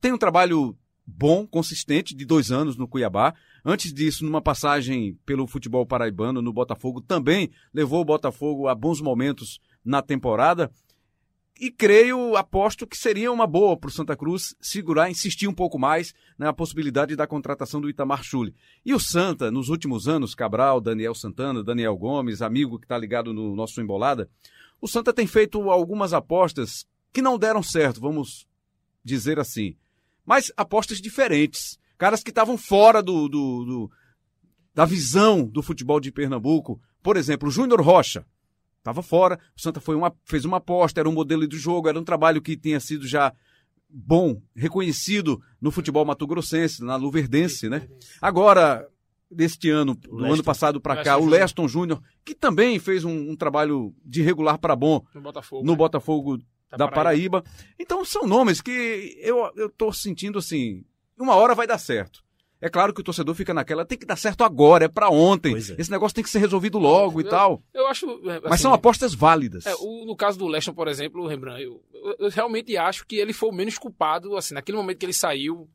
tem um trabalho bom, consistente, de dois anos no Cuiabá. Antes disso, numa passagem pelo futebol paraibano no Botafogo, também levou o Botafogo a bons momentos na temporada. E creio, aposto que seria uma boa para o Santa Cruz segurar, insistir um pouco mais na possibilidade da contratação do Itamar Chuli. E o Santa, nos últimos anos, Cabral, Daniel Santana, Daniel Gomes, amigo que está ligado no nosso Embolada, o Santa tem feito algumas apostas que não deram certo, vamos dizer assim. Mas apostas diferentes. Caras que estavam fora do, do- do- da visão do futebol de Pernambuco. Por exemplo, o Júnior Rocha. Estava fora, o Santa foi uma, fez uma aposta, era um modelo do jogo, era um trabalho que tinha sido já bom, reconhecido no futebol mato-grossense, na Luverdense, né? Agora, deste ano, do Leston. ano passado para cá, o. Leston Júnior, que também fez um, um trabalho de regular para bom No Botafogo. no né? Botafogo da, Paraíba. Então são nomes que eu, eu tô sentindo assim, uma hora vai dar certo. É claro que o torcedor fica naquela, tem que dar certo agora, é para ontem. É. Esse negócio tem que ser resolvido logo e Eu- tal. Eu acho. é, Mas assim, são apostas válidas. É, o- no caso do Leston, por exemplo, Rembrandt, eu, eu- eu realmente acho que ele foi o menos culpado, assim, naquele momento que ele saiu,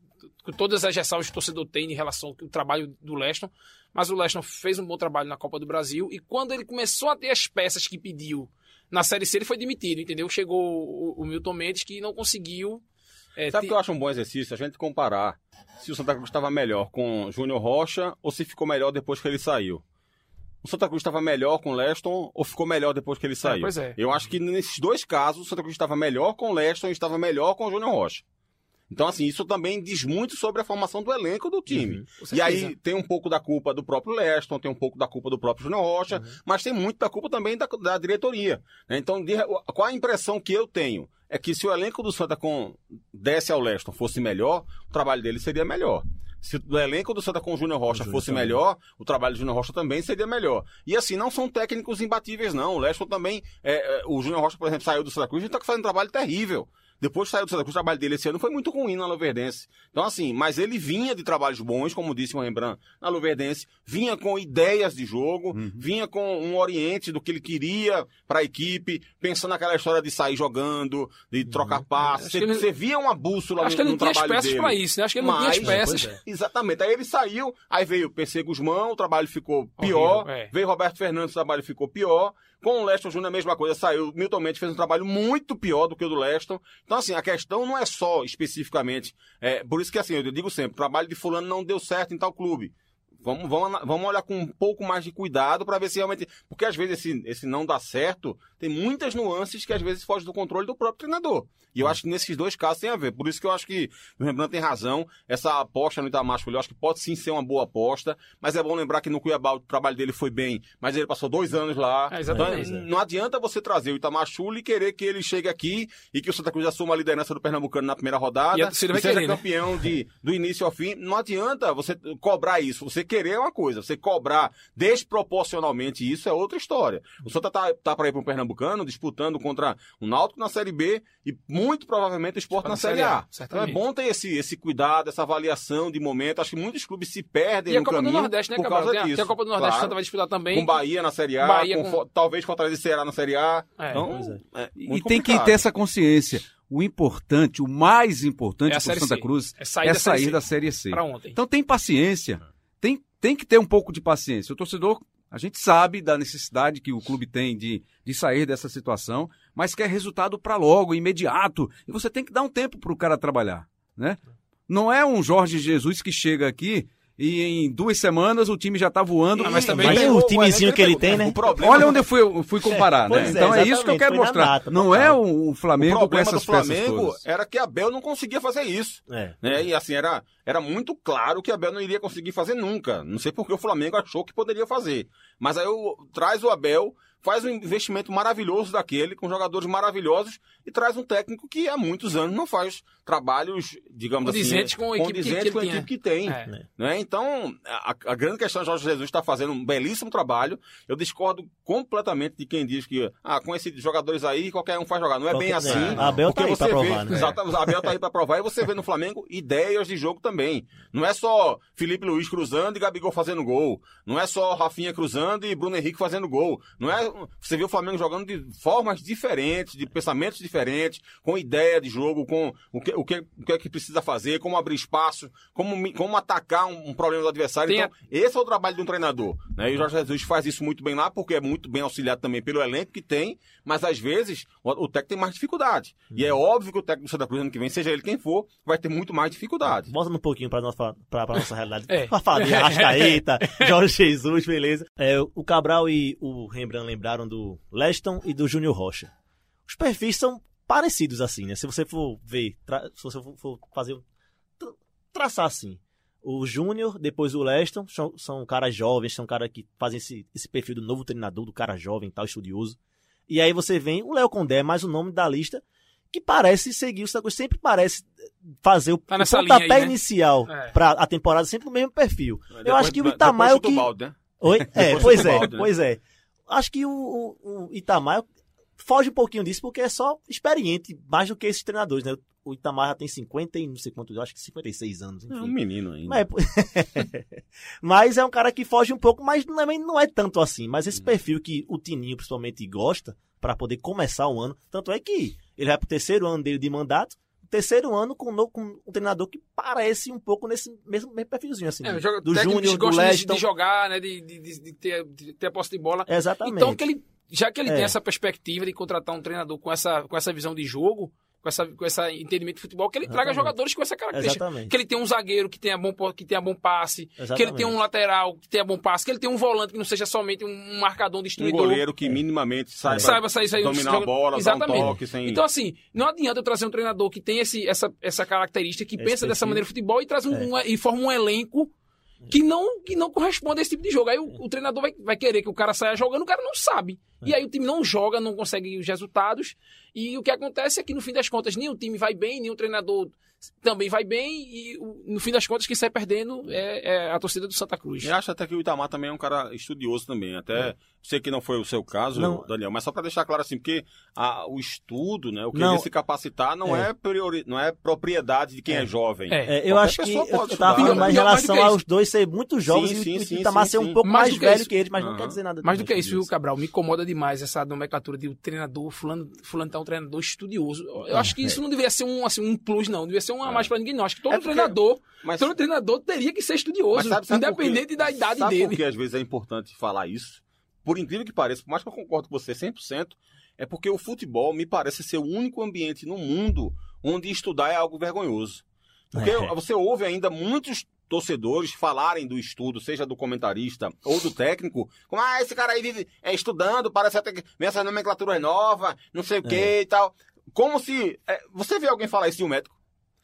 com todas as ressalvas que o torcedor tem em relação ao trabalho do Leston, mas o Leston fez um bom trabalho na Copa do Brasil, e quando ele começou a ter as peças que pediu na Série C, ele foi demitido, entendeu? Chegou o, o Milton Mendes, que não conseguiu... é, Sabe o que eu acho um bom exercício? A gente comparar se o Santa Cruz estava melhor com Júnior Rocha ou se ficou melhor depois que ele saiu. O Santa Cruz estava melhor com Leston ou ficou melhor depois que ele saiu? pois é. Eu acho que nesses dois casos o Santa Cruz estava melhor com Leston e estava melhor com o Júnior Rocha. Então, assim, isso também diz muito sobre a formação do elenco do time. com E aí tem um pouco da culpa do próprio Leston, tem um pouco da culpa do próprio Júnior Rocha, mas tem muito da culpa também da, da diretoria. né? Então, de- qual a impressão que eu tenho? É que se o elenco do Santa com desse ao Leston fosse melhor, o trabalho dele seria melhor. Se o elenco do Santa com o Júnior Rocha Júnior fosse também. melhor, o trabalho do Júnior Rocha também seria melhor. E assim, não são técnicos imbatíveis, não. O Leston também. é, é, o Júnior Rocha, por exemplo, saiu do Santa Cruz e está fazendo um trabalho terrível. Depois que saiu do Santa Cruz, o trabalho dele esse ano foi muito ruim na Luverdense. Então, assim, mas ele vinha de trabalhos bons, como disse o Rembrandt, na Luverdense, vinha com ideias de jogo, Uhum. vinha com um oriente do que ele queria para a equipe, pensando naquela história de sair jogando, de trocar passes. Acho Você, que ele- você via uma bússola Acho no, que ele não tinha as peças pra isso, né? Acho que ele não tinha as Mas- peças. É. Exatamente. Aí ele saiu, aí veio o PC Guzmão, o trabalho ficou pior. Horrível, é. Veio Roberto Fernandes, o trabalho ficou pior. Com o Leston Júnior a mesma coisa, saiu. Milton Mendes fez um trabalho muito pior do que o do Leston. Então, assim, a questão não é só especificamente. É, por isso que, assim, eu digo sempre: trabalho de Fulano não deu certo em tal clube. Vamos, vamos, vamos olhar com um pouco mais de cuidado para ver se realmente. Porque às vezes esse, esse não dá certo, tem muitas nuances que às vezes fogem do controle do próprio treinador. E eu acho que nesses dois casos tem a ver. Por isso que eu acho que o Rembrandt tem razão. Essa aposta no Itamar eu acho que pode sim ser uma boa aposta. Mas é bom lembrar que no Cuiabá o trabalho dele foi bem, mas ele passou dois anos lá. É, exatamente. Então, não adianta você trazer o Itamar Schulli e querer que ele chegue aqui e que o Santa Cruz assuma a liderança do Pernambucano na primeira rodada E a vai seja querer, né? campeão de, do início ao fim. Não adianta você cobrar isso. Você querer é uma coisa, você cobrar desproporcionalmente isso é outra história. O Santa tá, tá para ir para um Pernambucano disputando contra o Náutico na Série B e muito provavelmente o Sport Tá na Série Série A, A. Então é bom ter esse, esse cuidado, essa avaliação de momento. Acho que muitos clubes se perdem E a no Copa do caminho Nordeste, né, por causa Tem a, disso. tem a Copa do Nordeste o Claro. Santa vai disputar também. Com Bahia na Série A, Bahia com com- talvez Fortaleza e Ceará na Série A. É, então, é. é E muito tem que complicado. ter essa consciência. O importante, o mais importante É para Série Santa C. Cruz É sair é da Série sair C. da Série C. Então tem paciência. Tem, que ter um pouco de paciência. O torcedor, a gente sabe da necessidade que o clube tem de, de sair dessa situação, mas quer resultado para logo, imediato. E você tem que dar um tempo para o cara trabalhar. Né? Não é um Jorge Jesus que chega aqui e em duas semanas o time já está voando. Ah, mas também Mas tem o timezinho que ele tem, né? O problema Olha onde eu fui, eu fui [laughs] comparar, né? é, Então é isso que eu quero mostrar. data, não é o, o Flamengo o com problema essas do peças Flamengo todas. era que Abel não conseguia fazer isso. É. Né? E assim, era, era muito claro que Abel não iria conseguir fazer nunca. Não sei porque o Flamengo achou que poderia fazer. Mas aí eu, traz o Abel, faz um investimento maravilhoso daquele, com jogadores maravilhosos, e traz um técnico que há muitos anos não faz trabalhos, digamos Condizentes assim, com a equipe que- com a equipe que tem. É. Né? Então, a, a grande questão é que Jorge Jesus está fazendo um belíssimo trabalho. Eu discordo completamente de quem diz que, ah, com esses jogadores aí, qualquer um faz jogar. Não é bem Qualquer- assim. é. Abel porque tá aí vê- provar, né? O Abel tá aí pra provar. E você vê no Flamengo ideias de jogo também. Não é só Felipe Luiz cruzando e Gabigol fazendo gol. Não é só Rafinha cruzando e Bruno Henrique fazendo gol. Não é. Você vê o Flamengo jogando de formas diferentes, de pensamentos diferentes, com ideia de jogo, com o que, o que, o que é que precisa fazer, como abrir espaço, como, como atacar um, um problema do adversário. Tem a- Então, esse é o trabalho de um treinador. Né? E o Jorge Jesus faz isso muito bem lá, porque é muito bem auxiliado também pelo elenco que tem, mas às vezes o, o técnico tem mais dificuldade. E é óbvio que o técnico do Santa Cruz ano que vem, seja ele quem for, vai ter muito mais dificuldade. Volta um pouquinho pra nossa, pra, pra nossa realidade. É. [laughs] Arrascaeta, Jorge Jesus, beleza. É, o Cabral e o Rembrandt lembraram do Leston e do Júnior Rocha. Os perfis são parecidos assim, né? Se você for ver, tra- se você for- fazer um- tra- traçar assim. O Júnior, depois o Leston, são, são caras jovens, são caras que fazem esse, esse perfil do novo treinador, do cara jovem, tal, estudioso. E aí você vem o Léo Condé, mais o nome da lista, que parece seguir o Santa Cruz, sempre parece fazer o, Tá o pontapé aí, né? inicial É. para a temporada, sempre o mesmo perfil. Eu Depois- acho que o Itamar é o que. balde, né? Oi? [laughs] É, pois é, balde, né? pois é. Acho que o, o, o Itamar foge um pouquinho disso porque é só experiente, mais do que esses treinadores, né? O Itamar já tem 50 e não sei quantos, acho que 56 anos. É um Enfim. menino ainda. Mas, é- [laughs] mas é um cara que foge um pouco, mas não é, não é tanto assim. Mas esse perfil que o Tininho principalmente gosta, para poder começar o ano, tanto é que ele vai pro terceiro ano dele de mandato, terceiro ano com, um novo- com um treinador que parece um pouco nesse mesmo, mesmo perfilzinho, assim. É, joga, do Júnior, do gostam de, de jogar, né? De, de, de- de ter, de ter a posse de bola. Exatamente. Então, que ele, já que ele É. tem essa perspectiva de contratar um treinador com essa, com essa visão de jogo, com essa, com esse entendimento de futebol, que ele traga Exatamente. jogadores com essa característica. Exatamente. Que ele tenha um zagueiro que tenha bom, que tenha bom passe, que ele Exatamente. tenha um lateral que tenha bom passe, que ele tenha um volante que não seja somente um marcador Um destruidor. goleiro que minimamente saiba, Saiba sair, sair dominar joga- a bola, dar Exatamente. um toque sem... Então, assim, não adianta eu trazer um treinador que tem esse, essa, essa característica, que pensa dessa maneira de futebol e, traz um, É. um- e forma um elenco que não, que não corresponde a esse tipo de jogo. Aí o, o treinador vai, vai querer que o cara saia jogando, o cara não sabe. E É. aí o time não joga, não consegue os resultados. E o que acontece é que, no fim das contas, nem o time vai bem, nem o treinador também vai bem. E no fim das contas, quem sai perdendo é, é a torcida do Santa Cruz. Eu acho até que o Itamar também é um cara estudioso também. Até sei que não foi o seu caso, Não. Daniel, mas só para deixar claro assim, porque a- o estudo, né, o querer Não. se capacitar não é, É. priori, não é propriedade de quem é, jovem. É. É, eu Qualquer acho que pessoa eu, pode eu estudar. tava falando mais em relação que isso. aos dois ser muito jovens Sim, e sim, o sim, Itamar ser um pouco Mais mais, que velho isso. que eles, mas não Aham. quer dizer nada. Mais do que isso, viu, Cabral? Me incomoda demais essa nomenclatura de o treinador, fulano, fulano tá um treinador estudioso. Eu acho que isso não deveria ser um, assim, um plus, não. Deveria ser um a mais pra ninguém, não. Acho que todo É porque- treinador, Mas, todo treinador teria que ser estudioso, sabe, sabe independente da idade sabe dele. por que às vezes é importante falar isso? Por incrível que pareça, por mais que eu concordo com você 100%, é porque o futebol me parece ser o único ambiente no mundo onde estudar é algo vergonhoso. Porque É. você ouve ainda muitos torcedores falarem do estudo, seja do comentarista ou do técnico, como, ah, esse cara aí vive é, estudando, parece até que vem essa nomenclatura nova, não sei o que É. e tal. Como se. é, você vê alguém falar isso de um médico?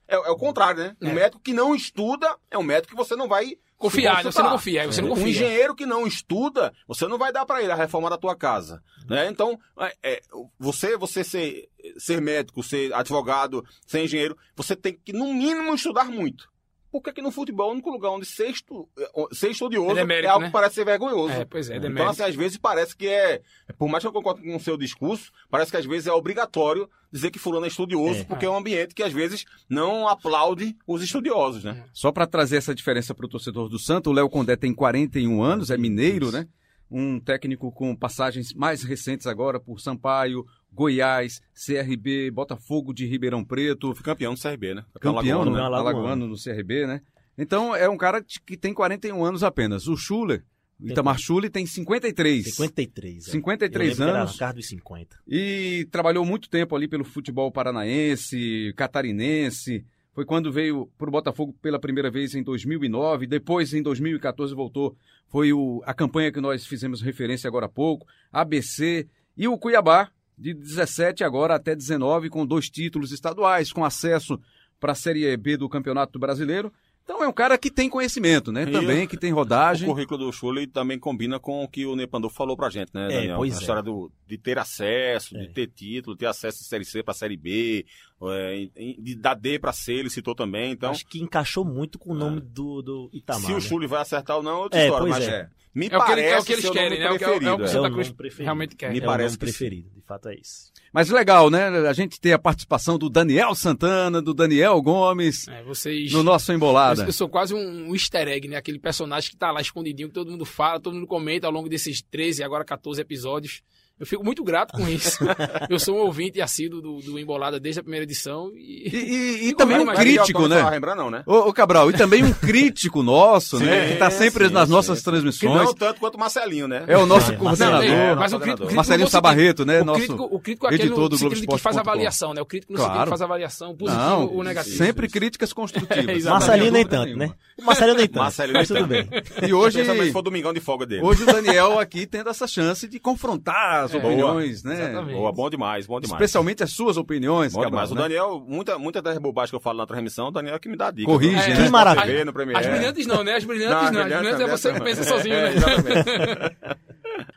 É, é o contrário, né? Um É. médico que não estuda é um médico que você não vai Confiar, se você não confia, você não Um confia. engenheiro que não estuda, você não vai dar para ele a reforma da tua casa, né? Então, é, é, você, você ser, ser médico, ser advogado, ser engenheiro, você tem que no mínimo estudar muito. Porque aqui no futebol é o único lugar onde ser, estu, ser estudioso É demérito, é algo né? que parece ser vergonhoso. É, pois é, então, demérito. assim, às vezes parece que é. Por mais que eu concorde com o seu discurso, parece que às vezes é obrigatório dizer que fulano é estudioso, É. porque é um ambiente que às vezes não aplaude os estudiosos, né? Só para trazer essa diferença para o torcedor do Santo, o Léo Condé tem 41 anos, é mineiro, né? Um técnico com passagens mais recentes agora por Sampaio, Goiás, CRB, Botafogo de Ribeirão Preto, Fui campeão do CRB, né? campeão Alagoano, no né? Alagoano. Alagoano no CRB, né? Então é um cara que tem 41 anos apenas. O Schuller, o Itamar Schuller tem 53. 53. é. 53 Eu era anos. casa dos 50. E trabalhou muito tempo ali pelo futebol paranaense, catarinense. Foi quando veio para o Botafogo pela primeira vez em 2009. Depois, em 2014, voltou. Foi o, a campanha que nós fizemos referência agora há pouco. ABC e o Cuiabá, de 17 agora até 19, com dois títulos estaduais, com acesso para a Série B do Campeonato Brasileiro. Então é um cara que tem conhecimento, né? E Também, que tem rodagem. O currículo do Schulli também combina com o que o Nepandu falou pra gente, né, É, Daniel? pois a é. história do, de ter acesso, É. de ter título, ter acesso de Série C pra Série B, é, de dar D pra C, ele citou também. Então, Acho que encaixou muito com o nome do, do Itamar. se o né? Schulli vai acertar ou não, é outra É, história. pois Mas é. me É o que, ele- parece é o que eles ser o querem, né? É o que, é o- é o que o É o Santa nome Cruz realmente quer. Me é o parece sim. preferido, de fato é isso. Mas legal, né? A gente ter a participação do Daniel Santana, do Daniel Gomes É, vocês... no nosso Embolada. Eu, eu sou quase um, um easter egg, né? Aquele personagem que tá lá escondidinho, que todo mundo fala, todo mundo comenta ao longo desses 13, agora 14 episódios. Eu fico muito grato com isso. [laughs] eu sou um ouvinte assíduo do, do Embolada desde a primeira edição. E, E, e- e também um crítico, né? lembrar não, né? Ô, ô, Cabral, e também um crítico nosso, né? Sim, Que tá sempre sim, nas sim, nossas sim. Que transmissões. não tanto quanto o Marcelinho, né? É o nosso É, coordenador. Marcelinho, é, mas o crítico, coordenador. Marcelinho Sabarreto, né? O Nosso crítico, o crítico aquele editor no do de que faz avaliação, né? O crítico no Claro. sentido que faz avaliação, positivo Não, ou negativo. sempre críticas construtivas. [laughs] É. Marcelinho nem tanto, né? O Marcelinho nem tanto. Marcelinho mas nem tudo bem. E hoje, se for domingão de folga dele. hoje o Daniel aqui tendo essa chance de confrontar as É, opiniões, né? exatamente. Boa, bom demais, bom demais. Especialmente as suas opiniões, Bom Cabral. demais. O né? Daniel, muita, muita das bobagens que eu falo na transmissão, o Daniel é que me dá dica. Corrige, né? Que Na maravilha. TV, no Premiere. As brilhantes não, né? As brilhantes Não, não. as As brilhantes é você que pensa sozinho, É, né? exatamente. [laughs]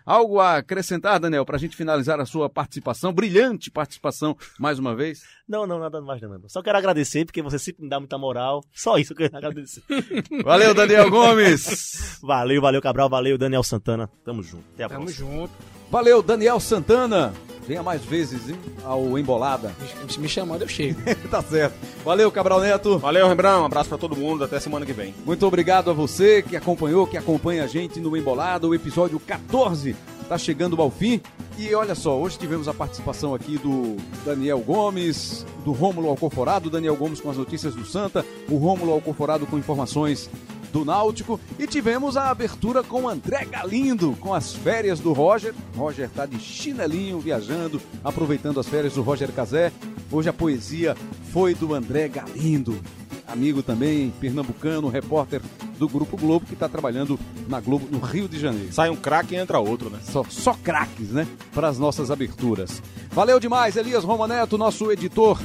Algo a acrescentar, Daniel, pra gente finalizar a sua participação, brilhante participação, mais uma vez? Não, não, nada mais não. Só quero agradecer, porque você sempre me dá muita moral. Só isso que eu quero agradecer. [laughs] Valeu, Daniel Gomes! Valeu, valeu, Cabral. Valeu, Daniel Santana. Tamo junto. Até a Tamo próxima. junto. Valeu, Daniel Santana! Venha mais vezes hein, ao Embolada. Se me chamando, eu chego. [laughs] tá certo. Valeu, Cabral Neto. Valeu, Rembrão. Um abraço pra todo mundo. Até semana que vem. Muito obrigado a você que acompanhou, que acompanha a gente no Embolada, o episódio 14 tá chegando ao fim. E olha só, hoje tivemos a participação aqui do Daniel Gomes, do Rômulo Alcoforado, Daniel Gomes com as notícias do Santa, o Rômulo Alcoforado com informações do Náutico e tivemos a abertura com o André Galindo, com as férias do Roger. Roger tá de chinelinho viajando, aproveitando as férias do Roger Cazé. Hoje a poesia foi do André Galindo, amigo também pernambucano, repórter do Grupo Globo que está trabalhando na Globo no Rio de Janeiro. Sai um craque e entra outro, né? Só, só craques, né? Para as nossas aberturas. Valeu demais, Elias Romaneto, nosso editor,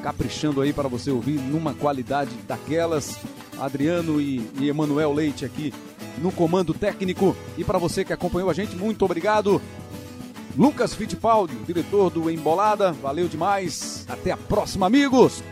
caprichando aí para você ouvir numa qualidade daquelas. Adriano e, e Emanuel Leite aqui no comando técnico. E para você que acompanhou a gente, muito obrigado. Lucas Fittipaldi, diretor do Embolada, valeu demais. Até a próxima, amigos!